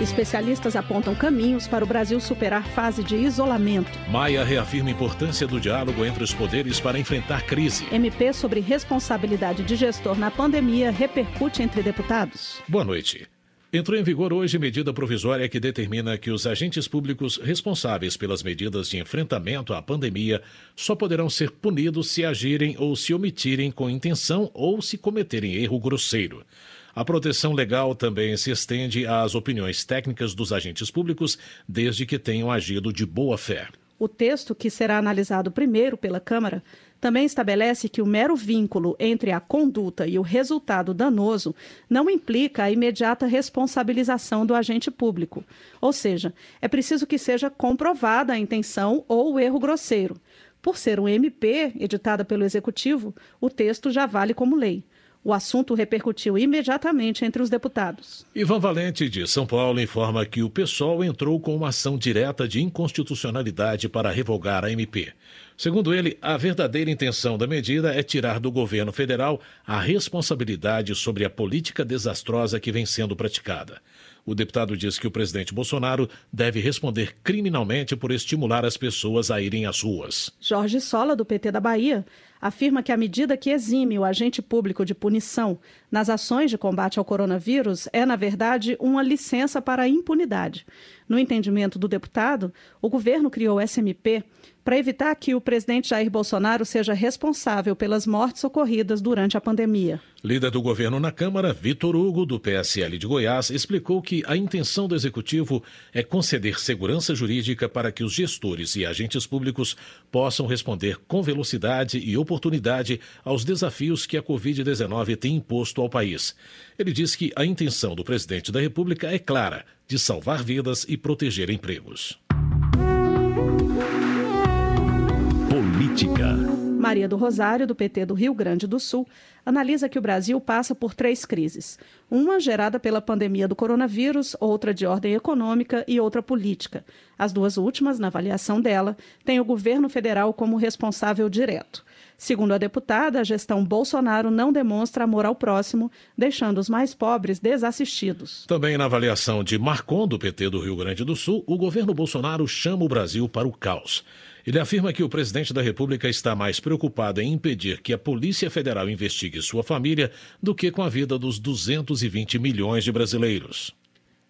Especialistas apontam caminhos para o Brasil superar fase de isolamento. Maia reafirma a importância do diálogo entre os poderes para enfrentar crise. MP sobre responsabilidade de gestor na pandemia repercute entre deputados. Boa noite. Entrou em vigor hoje medida provisória que determina que os agentes públicos responsáveis pelas medidas de enfrentamento à pandemia só poderão ser punidos se agirem ou se omitirem com intenção ou se cometerem erro grosseiro. A proteção legal também se estende às opiniões técnicas dos agentes públicos, desde que tenham agido de boa fé. O texto, que será analisado primeiro pela Câmara, também estabelece que o mero vínculo entre a conduta e o resultado danoso não implica a imediata responsabilização do agente público. Ou seja, é preciso que seja comprovada a intenção ou o erro grosseiro. Por ser um MP editada pelo Executivo, o texto já vale como lei. O assunto repercutiu imediatamente entre os deputados. Ivan Valente, de São Paulo, informa que o PSOL entrou com uma ação direta de inconstitucionalidade para revogar a MP. Segundo ele, a verdadeira intenção da medida é tirar do governo federal a responsabilidade sobre a política desastrosa que vem sendo praticada. O deputado diz que o presidente Bolsonaro deve responder criminalmente por estimular as pessoas a irem às ruas. Jorge Sola, do PT da Bahia, afirma que a medida que exime o agente público de punição nas ações de combate ao coronavírus é, na verdade, uma licença para a impunidade. No entendimento do deputado, o governo criou o SMP para evitar que o presidente Jair Bolsonaro seja responsável pelas mortes ocorridas durante a pandemia. Líder do governo na Câmara, Vitor Hugo, do PSL de Goiás, explicou que a intenção do executivo é conceder segurança jurídica para que os gestores e agentes públicos possam responder com velocidade e oportunidade aos desafios que a Covid-19 tem imposto ao país. Ele diz que a intenção do presidente da República é clara: de salvar vidas e proteger empregos. Política. Maria do Rosário, do PT do Rio Grande do Sul, analisa que o Brasil passa por três crises: uma gerada pela pandemia do coronavírus, outra de ordem econômica e outra política. As duas últimas, na avaliação dela, têm o governo federal como responsável direto. Segundo a deputada, a gestão Bolsonaro não demonstra amor ao próximo, deixando os mais pobres desassistidos. Também na avaliação de Marcon, do PT do Rio Grande do Sul, o governo Bolsonaro chama o Brasil para o caos. Ele afirma que o presidente da República está mais preocupado em impedir que a Polícia Federal investigue sua família do que com a vida dos 220 milhões de brasileiros.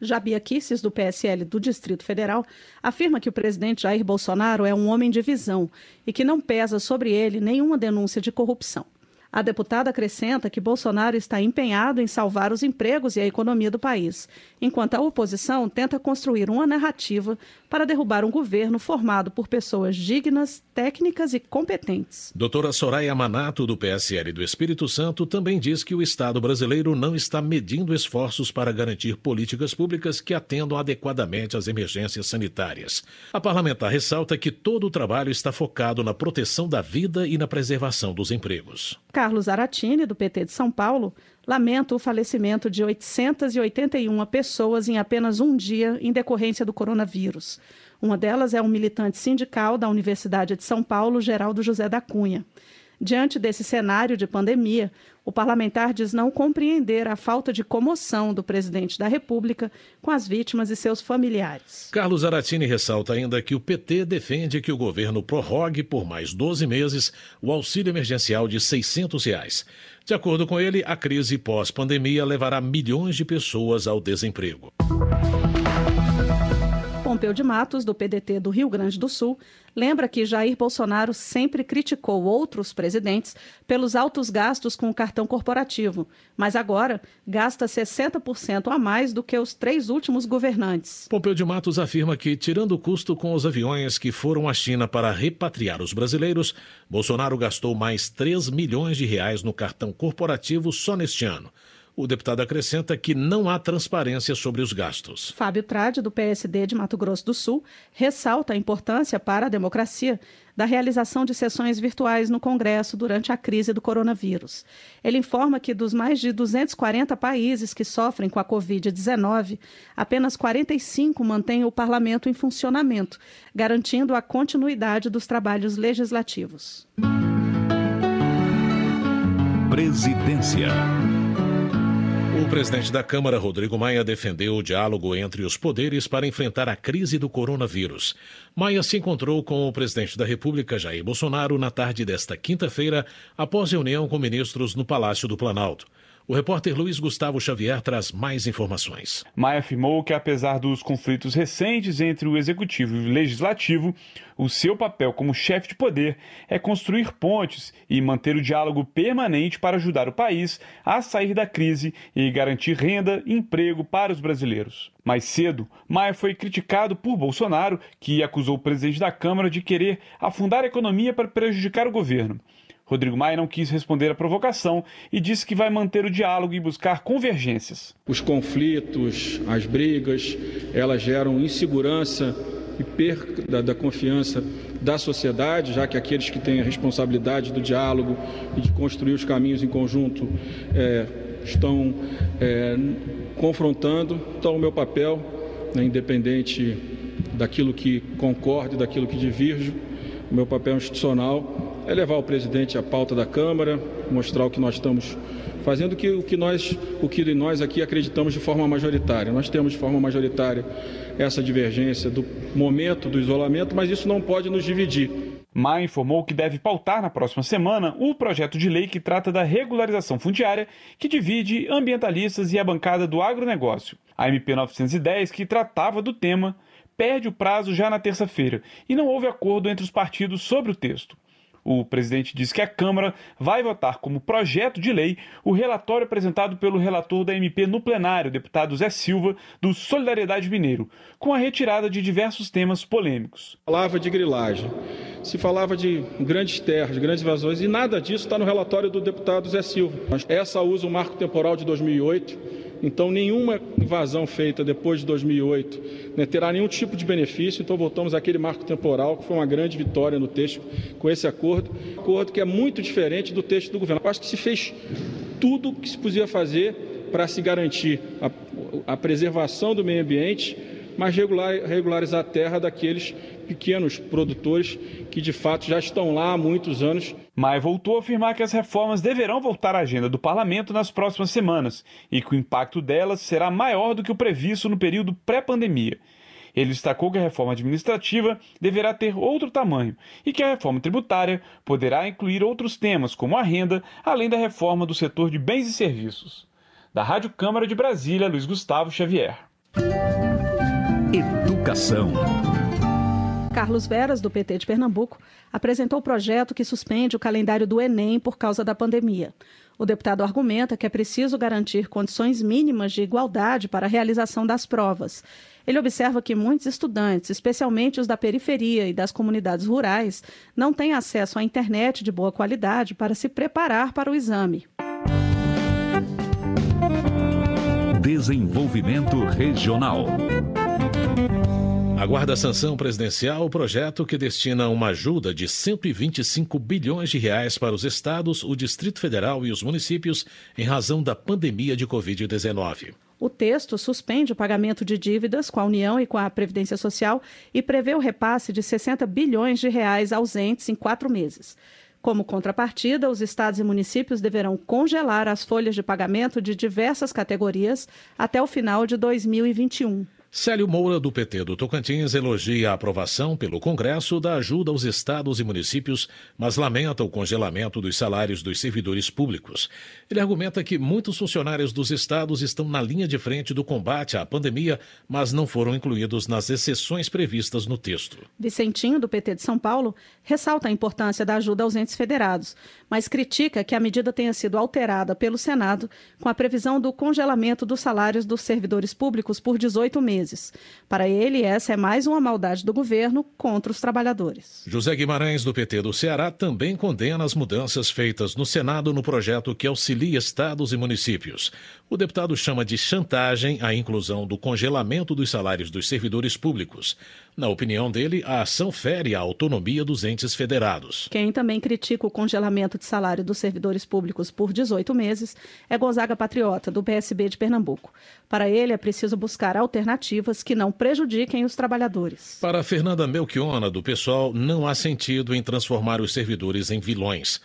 Jabia Kisses, do PSL do Distrito Federal, afirma que o presidente Jair Bolsonaro é um homem de visão e que não pesa sobre ele nenhuma denúncia de corrupção. A deputada acrescenta que Bolsonaro está empenhado em salvar os empregos e a economia do país, enquanto a oposição tenta construir uma narrativa para derrubar um governo formado por pessoas dignas, técnicas e competentes. Doutora Soraya Manato, do PSL do Espírito Santo, também diz que o Estado brasileiro não está medindo esforços para garantir políticas públicas que atendam adequadamente às emergências sanitárias. A parlamentar ressalta que todo o trabalho está focado na proteção da vida e na preservação dos empregos. Carlos Aratini, do PT de São Paulo, lamenta o falecimento de 881 pessoas em apenas um dia em decorrência do coronavírus. Uma delas é um militante sindical da Universidade de São Paulo, Geraldo José da Cunha. Diante desse cenário de pandemia, o parlamentar diz não compreender a falta de comoção do presidente da República com as vítimas e seus familiares. Carlos Aratini ressalta ainda que o PT defende que o governo prorrogue por mais 12 meses o auxílio emergencial de 600 reais. De acordo com ele, a crise pós-pandemia levará milhões de pessoas ao desemprego. Pompeu de Matos, do PDT do Rio Grande do Sul, lembra que Jair Bolsonaro sempre criticou outros presidentes pelos altos gastos com o cartão corporativo, mas agora gasta 60% a mais do que os três últimos governantes. Pompeu de Matos afirma que, tirando o custo com os aviões que foram à China para repatriar os brasileiros, Bolsonaro gastou mais 3 milhões de reais no cartão corporativo só neste ano. O deputado acrescenta que não há transparência sobre os gastos. Fábio Trade, do PSD de Mato Grosso do Sul, ressalta a importância para a democracia da realização de sessões virtuais no Congresso durante a crise do coronavírus. Ele informa que dos mais de 240 países que sofrem com a Covid-19, apenas 45 mantêm o parlamento em funcionamento, garantindo a continuidade dos trabalhos legislativos. Presidência. O presidente da Câmara, Rodrigo Maia, defendeu o diálogo entre os poderes para enfrentar a crise do coronavírus. Maia se encontrou com o presidente da República, Jair Bolsonaro, na tarde desta quinta-feira, após reunião com ministros no Palácio do Planalto. O repórter Luiz Gustavo Xavier traz mais informações. Maia afirmou que, apesar dos conflitos recentes entre o executivo e o legislativo, o seu papel como chefe de poder é construir pontes e manter o diálogo permanente para ajudar o país a sair da crise e garantir renda e emprego para os brasileiros. Mais cedo, Maia foi criticado por Bolsonaro, que acusou o presidente da Câmara de querer afundar a economia para prejudicar o governo. Rodrigo Maia não quis responder à provocação e disse que vai manter o diálogo e buscar convergências. Os conflitos, as brigas, elas geram insegurança e perda da, confiança da sociedade, já que aqueles que têm a responsabilidade do diálogo e de construir os caminhos em conjunto é, estão é, confrontando. Então, o meu papel, né, independente daquilo que concordo e daquilo que divirjo, o meu papel institucional é levar o presidente à pauta da Câmara, mostrar o que nós estamos fazendo, que, o que, nós, o que nós aqui acreditamos de forma majoritária. Nós temos de forma majoritária essa divergência do momento do isolamento, mas isso não pode nos dividir. Maia informou que deve pautar na próxima semana o projeto de lei que trata da regularização fundiária, que divide ambientalistas e a bancada do agronegócio. A MP 910, que tratava do tema, perde o prazo já na terça-feira e não houve acordo entre os partidos sobre o texto. O presidente disse que a Câmara vai votar como projeto de lei o relatório apresentado pelo relator da MP no plenário, deputado Zé Silva, do Solidariedade Mineiro, com a retirada de diversos temas polêmicos. Falava de grilagem, se falava de grandes terras, de grandes invasões, e nada disso está no relatório do deputado Zé Silva. Essa usa o marco temporal de 2008 então, nenhuma invasão feita depois de 2008 né, terá nenhum tipo de benefício. Então, voltamos àquele marco temporal, que foi uma grande vitória no texto com esse acordo. Acordo que é muito diferente do texto do governo. Eu acho que se fez tudo o que se podia fazer para se garantir a, a preservação do meio ambiente mas regular, regularizar a terra daqueles pequenos produtores que de fato já estão lá há muitos anos. Maia voltou a afirmar que as reformas deverão voltar à agenda do parlamento nas próximas semanas e que o impacto delas será maior do que o previsto no período pré-pandemia. Ele destacou que a reforma administrativa deverá ter outro tamanho e que a reforma tributária poderá incluir outros temas, como a renda, além da reforma do setor de bens e serviços. Da Rádio Câmara de Brasília, Luiz Gustavo Xavier. Educação. Carlos Veras, do PT de Pernambuco, apresentou o projeto que suspende o calendário do Enem por causa da pandemia. O deputado argumenta que é preciso garantir condições mínimas de igualdade para a realização das provas. Ele observa que muitos estudantes, especialmente os da periferia e das comunidades rurais, não têm acesso à internet de boa qualidade para se preparar para o exame. Desenvolvimento Regional. Aguarda a sanção presidencial o projeto que destina uma ajuda de 125 bilhões de reais para os estados, o Distrito Federal e os municípios em razão da pandemia de Covid-19. O texto suspende o pagamento de dívidas com a União e com a Previdência Social e prevê o repasse de 60 bilhões de reais ausentes em quatro meses. Como contrapartida, os estados e municípios deverão congelar as folhas de pagamento de diversas categorias até o final de 2021. Célio Moura, do PT do Tocantins, elogia a aprovação pelo Congresso da ajuda aos estados e municípios, mas lamenta o congelamento dos salários dos servidores públicos. Ele argumenta que muitos funcionários dos estados estão na linha de frente do combate à pandemia, mas não foram incluídos nas exceções previstas no texto. Vicentinho, do PT de São Paulo, ressalta a importância da ajuda aos entes federados, mas critica que a medida tenha sido alterada pelo Senado com a previsão do congelamento dos salários dos servidores públicos por 18 meses meses. Para ele, essa é mais uma maldade do governo contra os trabalhadores. José Guimarães, do PT do Ceará, também condena as mudanças feitas no Senado no projeto que auxilia estados e municípios. O deputado chama de chantagem a inclusão do congelamento dos salários dos servidores públicos. Na opinião dele, a ação fere a autonomia dos entes federados. Quem também critica o congelamento de salário dos servidores públicos por 18 meses é Gonzaga Patriota, do PSB de Pernambuco. Para ele, é preciso buscar alternativas que não prejudiquem os trabalhadores. Para Fernanda Melchiona, do PSOL, não há sentido em transformar os servidores em vilões.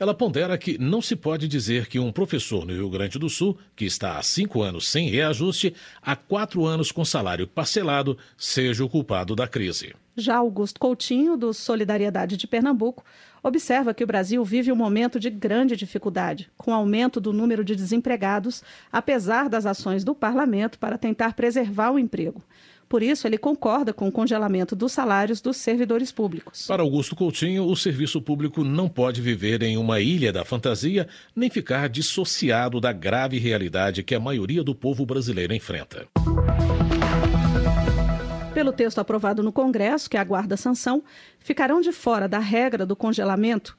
Ela pondera que não se pode dizer que um professor no Rio Grande do Sul, que está há cinco anos sem reajuste, há quatro anos com salário parcelado, seja o culpado da crise. Já Augusto Coutinho, do Solidariedade de Pernambuco, observa que o Brasil vive um momento de grande dificuldade, com aumento do número de desempregados, apesar das ações do parlamento para tentar preservar o emprego. Por isso, ele concorda com o congelamento dos salários dos servidores públicos. Para Augusto Coutinho, o serviço público não pode viver em uma ilha da fantasia nem ficar dissociado da grave realidade que a maioria do povo brasileiro enfrenta. Pelo texto aprovado no Congresso, que aguarda sanção, ficarão de fora da regra do congelamento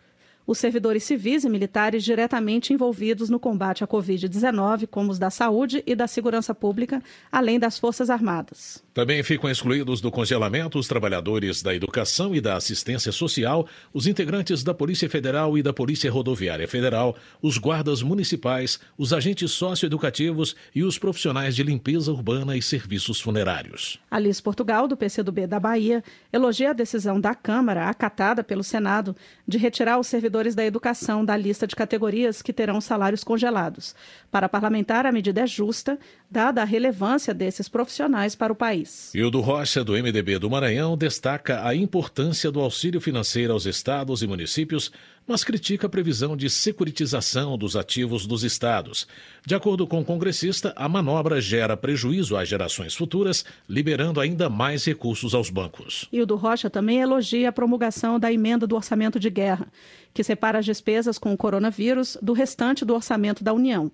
os servidores civis e militares diretamente envolvidos no combate à Covid-19, como os da saúde e da segurança pública, além das Forças Armadas. Também ficam excluídos do congelamento os trabalhadores da educação e da assistência social, os integrantes da Polícia Federal e da Polícia Rodoviária Federal, os guardas municipais, os agentes socioeducativos e os profissionais de limpeza urbana e serviços funerários. Alice Portugal, do PCdoB da Bahia, elogia a decisão da Câmara, acatada pelo Senado, de retirar os servidores servidores da educação da lista de categorias que terão salários congelados. Para a parlamentar, a medida é justa, dada a relevância desses profissionais para o país. Hildo Rocha, do MDB do Maranhão, destaca a importância do auxílio financeiro aos estados e municípios, mas critica a previsão de securitização dos ativos dos estados. De acordo com o congressista, a manobra gera prejuízo às gerações futuras, liberando ainda mais recursos aos bancos. Hildo Rocha também elogia a promulgação da emenda do orçamento de guerra, que separa as despesas com o coronavírus do restante do orçamento da União.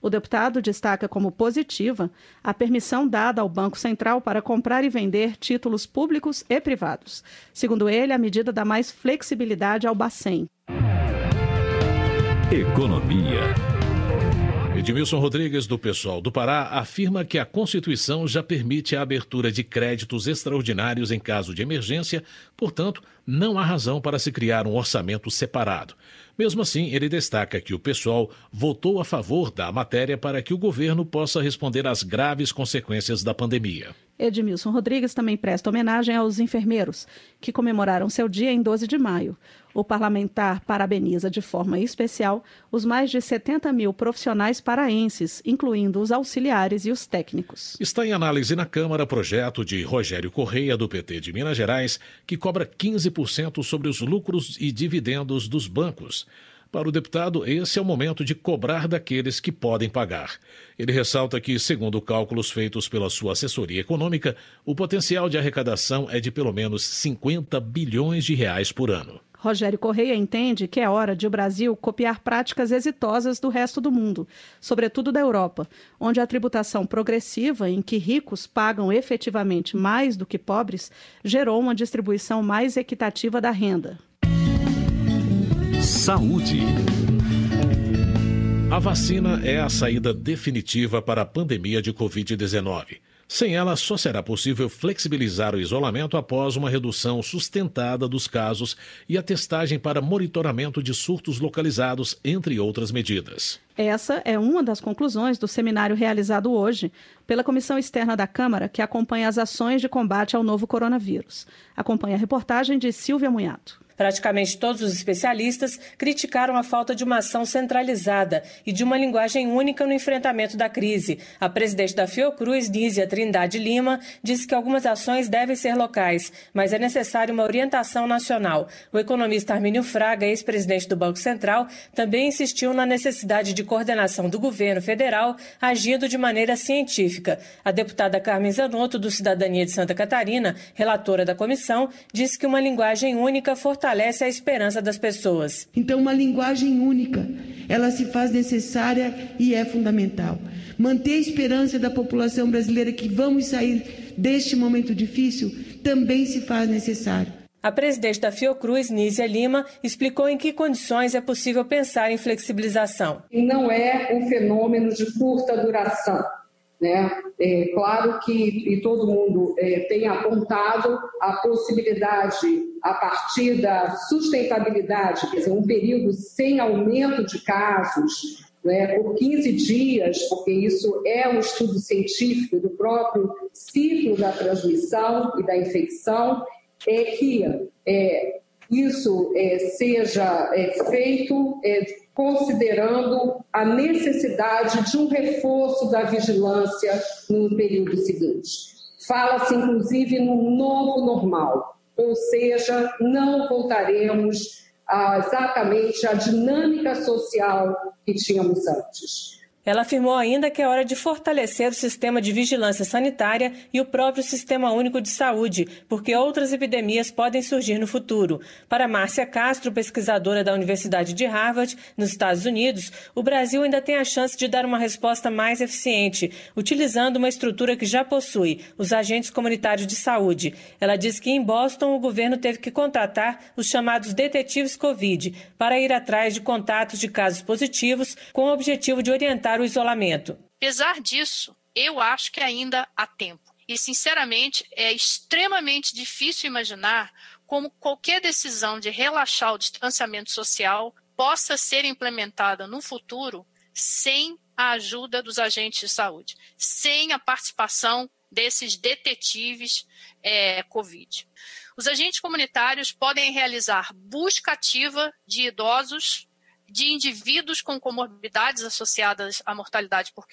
O deputado destaca como positiva a permissão dada ao Banco Central para comprar e vender títulos públicos e privados. Segundo ele, a medida dá mais flexibilidade ao Bacen. Economia. Edmilson Rodrigues, do Pessoal do Pará, afirma que a Constituição já permite a abertura de créditos extraordinários em caso de emergência, portanto, não há razão para se criar um orçamento separado. Mesmo assim, ele destaca que o pessoal votou a favor da matéria para que o governo possa responder às graves consequências da pandemia. Edmilson Rodrigues também presta homenagem aos enfermeiros, que comemoraram seu dia em 12 de maio. O parlamentar parabeniza de forma especial os mais de 70 mil profissionais paraenses, incluindo os auxiliares e os técnicos. Está em análise na Câmara projeto de Rogério Correia, do PT de Minas Gerais, que cobra 15% sobre os lucros e dividendos dos bancos. Para o deputado, esse é o momento de cobrar daqueles que podem pagar. Ele ressalta que, segundo cálculos feitos pela sua assessoria econômica, o potencial de arrecadação é de pelo menos 50 bilhões de reais por ano. Rogério Correia entende que é hora de o Brasil copiar práticas exitosas do resto do mundo, sobretudo da Europa, onde a tributação progressiva, em que ricos pagam efetivamente mais do que pobres, gerou uma distribuição mais equitativa da renda. Saúde. A vacina é a saída definitiva para a pandemia de Covid-19. Sem ela, só será possível flexibilizar o isolamento após uma redução sustentada dos casos e a testagem para monitoramento de surtos localizados, entre outras medidas. Essa é uma das conclusões do seminário realizado hoje pela Comissão Externa da Câmara, que acompanha as ações de combate ao novo coronavírus. Acompanha a reportagem de Silvia Munhato. Praticamente todos os especialistas criticaram a falta de uma ação centralizada e de uma linguagem única no enfrentamento da crise. A presidente da Fiocruz, Nízia Trindade Lima, disse que algumas ações devem ser locais, mas é necessário uma orientação nacional. O economista Armínio Fraga, ex-presidente do Banco Central, também insistiu na necessidade de coordenação do governo federal agindo de maneira científica. A deputada Carmen Zanotto, do Cidadania de Santa Catarina, relatora da comissão, disse que uma linguagem única fortalece a esperança das pessoas. Então, uma linguagem única, ela se faz necessária e é fundamental. Manter a esperança da população brasileira que vamos sair deste momento difícil também se faz necessário. A presidente da Fiocruz, Nízia Lima, explicou em que condições é possível pensar em flexibilização. Não é um fenômeno de curta duração. Né? É claro que e todo mundo é, tem apontado a possibilidade, a partir da sustentabilidade, quer dizer, um período sem aumento de casos, né, por 15 dias, porque isso é um estudo científico do próprio ciclo da transmissão e da infecção, é que é, isso é, seja é, feito é, considerando a necessidade de um reforço da vigilância no período seguinte. Fala-se, inclusive, no novo normal, ou seja, não voltaremos a, exatamente à dinâmica social que tínhamos antes. Ela afirmou ainda que é hora de fortalecer o sistema de vigilância sanitária e o próprio Sistema Único de Saúde, porque outras epidemias podem surgir no futuro. Para Márcia Castro, pesquisadora da Universidade de Harvard, nos Estados Unidos, o Brasil ainda tem a chance de dar uma resposta mais eficiente, utilizando uma estrutura que já possui, os agentes comunitários de saúde. Ela diz que em Boston o governo teve que contratar os chamados detetives Covid para ir atrás de contatos de casos positivos com o objetivo de orientar o isolamento. Apesar disso, eu acho que ainda há tempo. E, sinceramente, é extremamente difícil imaginar como qualquer decisão de relaxar o distanciamento social possa ser implementada no futuro sem a ajuda dos agentes de saúde, sem a participação desses detetives é, Covid. Os agentes comunitários podem realizar busca ativa de idosos de indivíduos com comorbidades associadas à mortalidade por,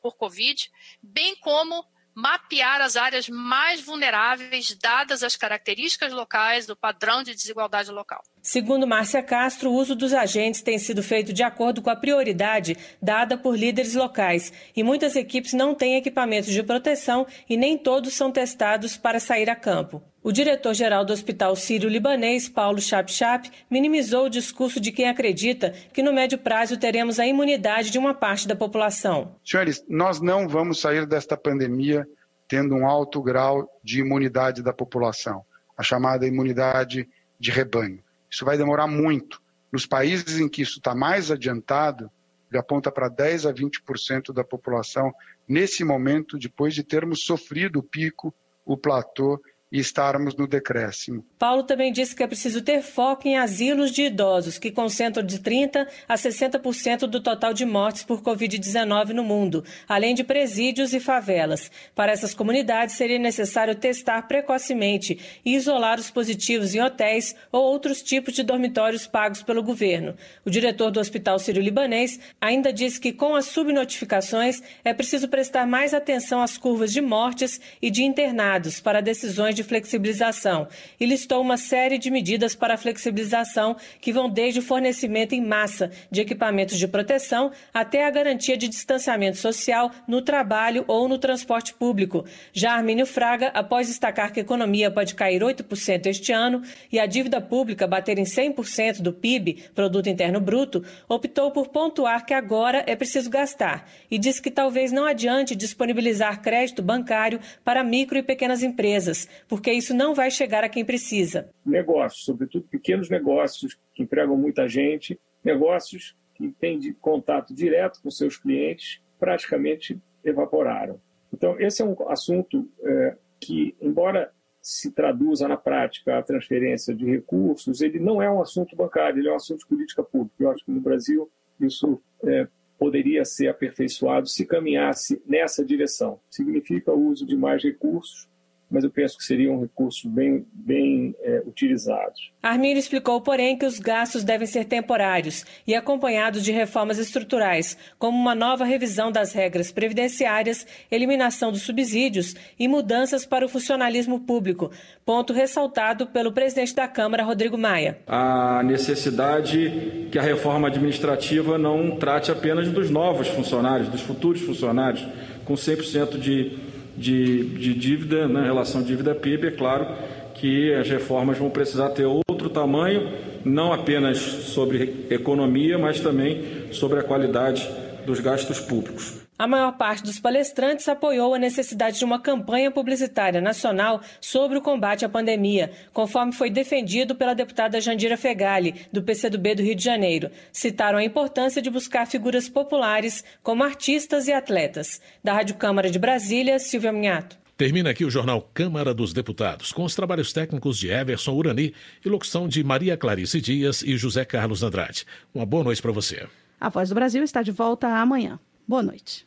por Covid, bem como mapear as áreas mais vulneráveis, dadas as características locais do padrão de desigualdade local. Segundo Márcia Castro, o uso dos agentes tem sido feito de acordo com a prioridade dada por líderes locais e muitas equipes não têm equipamentos de proteção e nem todos são testados para sair a campo. O diretor-geral do Hospital Sírio-Libanês, Paulo Chap-Chap, minimizou o discurso de quem acredita que no médio prazo teremos a imunidade de uma parte da população. Senhores, nós não vamos sair desta pandemia tendo um alto grau de imunidade da população, a chamada imunidade de rebanho. Isso vai demorar muito. Nos países em que isso está mais adiantado, ele aponta para 10 a 20% da população nesse momento, depois de termos sofrido o pico, o platô e estarmos no decréscimo. Paulo também disse que é preciso ter foco em asilos de idosos, que concentram de 30% a 60% do total de mortes por Covid-19 no mundo, além de presídios e favelas. Para essas comunidades, seria necessário testar precocemente e isolar os positivos em hotéis ou outros tipos de dormitórios pagos pelo governo. O diretor do Hospital Sírio-Libanês ainda disse que, com as subnotificações, é preciso prestar mais atenção às curvas de mortes e de internados para decisões de flexibilização e listou uma série de medidas para a flexibilização que vão desde o fornecimento em massa de equipamentos de proteção até a garantia de distanciamento social no trabalho ou no transporte público. Já Armínio Fraga, após destacar que a economia pode cair 8% este ano e a dívida pública bater em 100% do PIB, Produto Interno Bruto, optou por pontuar que agora é preciso gastar e disse que talvez não adiante disponibilizar crédito bancário para micro e pequenas empresas, porque isso não vai chegar a quem precisa. Negócios, sobretudo pequenos negócios que empregam muita gente, negócios que têm contato direto com seus clientes, praticamente evaporaram. Então, esse é um assunto é, que, embora se traduza na prática a transferência de recursos, ele não é um assunto bancário, ele é um assunto de política pública. Eu acho que no Brasil isso é, poderia ser aperfeiçoado se caminhasse nessa direção. Significa o uso de mais recursos mas eu penso que seriam recursos bem, bem é, utilizados. Armírio explicou, porém, que os gastos devem ser temporários e acompanhados de reformas estruturais, como uma nova revisão das regras previdenciárias, eliminação dos subsídios e mudanças para o funcionalismo público, ponto ressaltado pelo presidente da Câmara, Rodrigo Maia. A necessidade que a reforma administrativa não trate apenas dos novos funcionários, dos futuros funcionários, com 100% de, de, de dívida, na né, relação dívida-PIB, é claro que as reformas vão precisar ter outro tamanho, não apenas sobre economia, mas também sobre a qualidade dos gastos públicos. A maior parte dos palestrantes apoiou a necessidade de uma campanha publicitária nacional sobre o combate à pandemia, conforme foi defendido pela deputada Jandira Fegali, do PCdoB do Rio de Janeiro. Citaram a importância de buscar figuras populares como artistas e atletas. Da Rádio Câmara de Brasília, Silvia Minhato. Termina aqui o jornal Câmara dos Deputados, com os trabalhos técnicos de Everson Urani e locução de Maria Clarice Dias e José Carlos Andrade. Uma boa noite para você. A Voz do Brasil está de volta amanhã. Boa noite.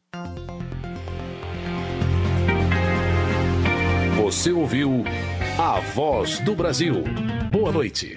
Você ouviu A Voz do Brasil. Boa noite.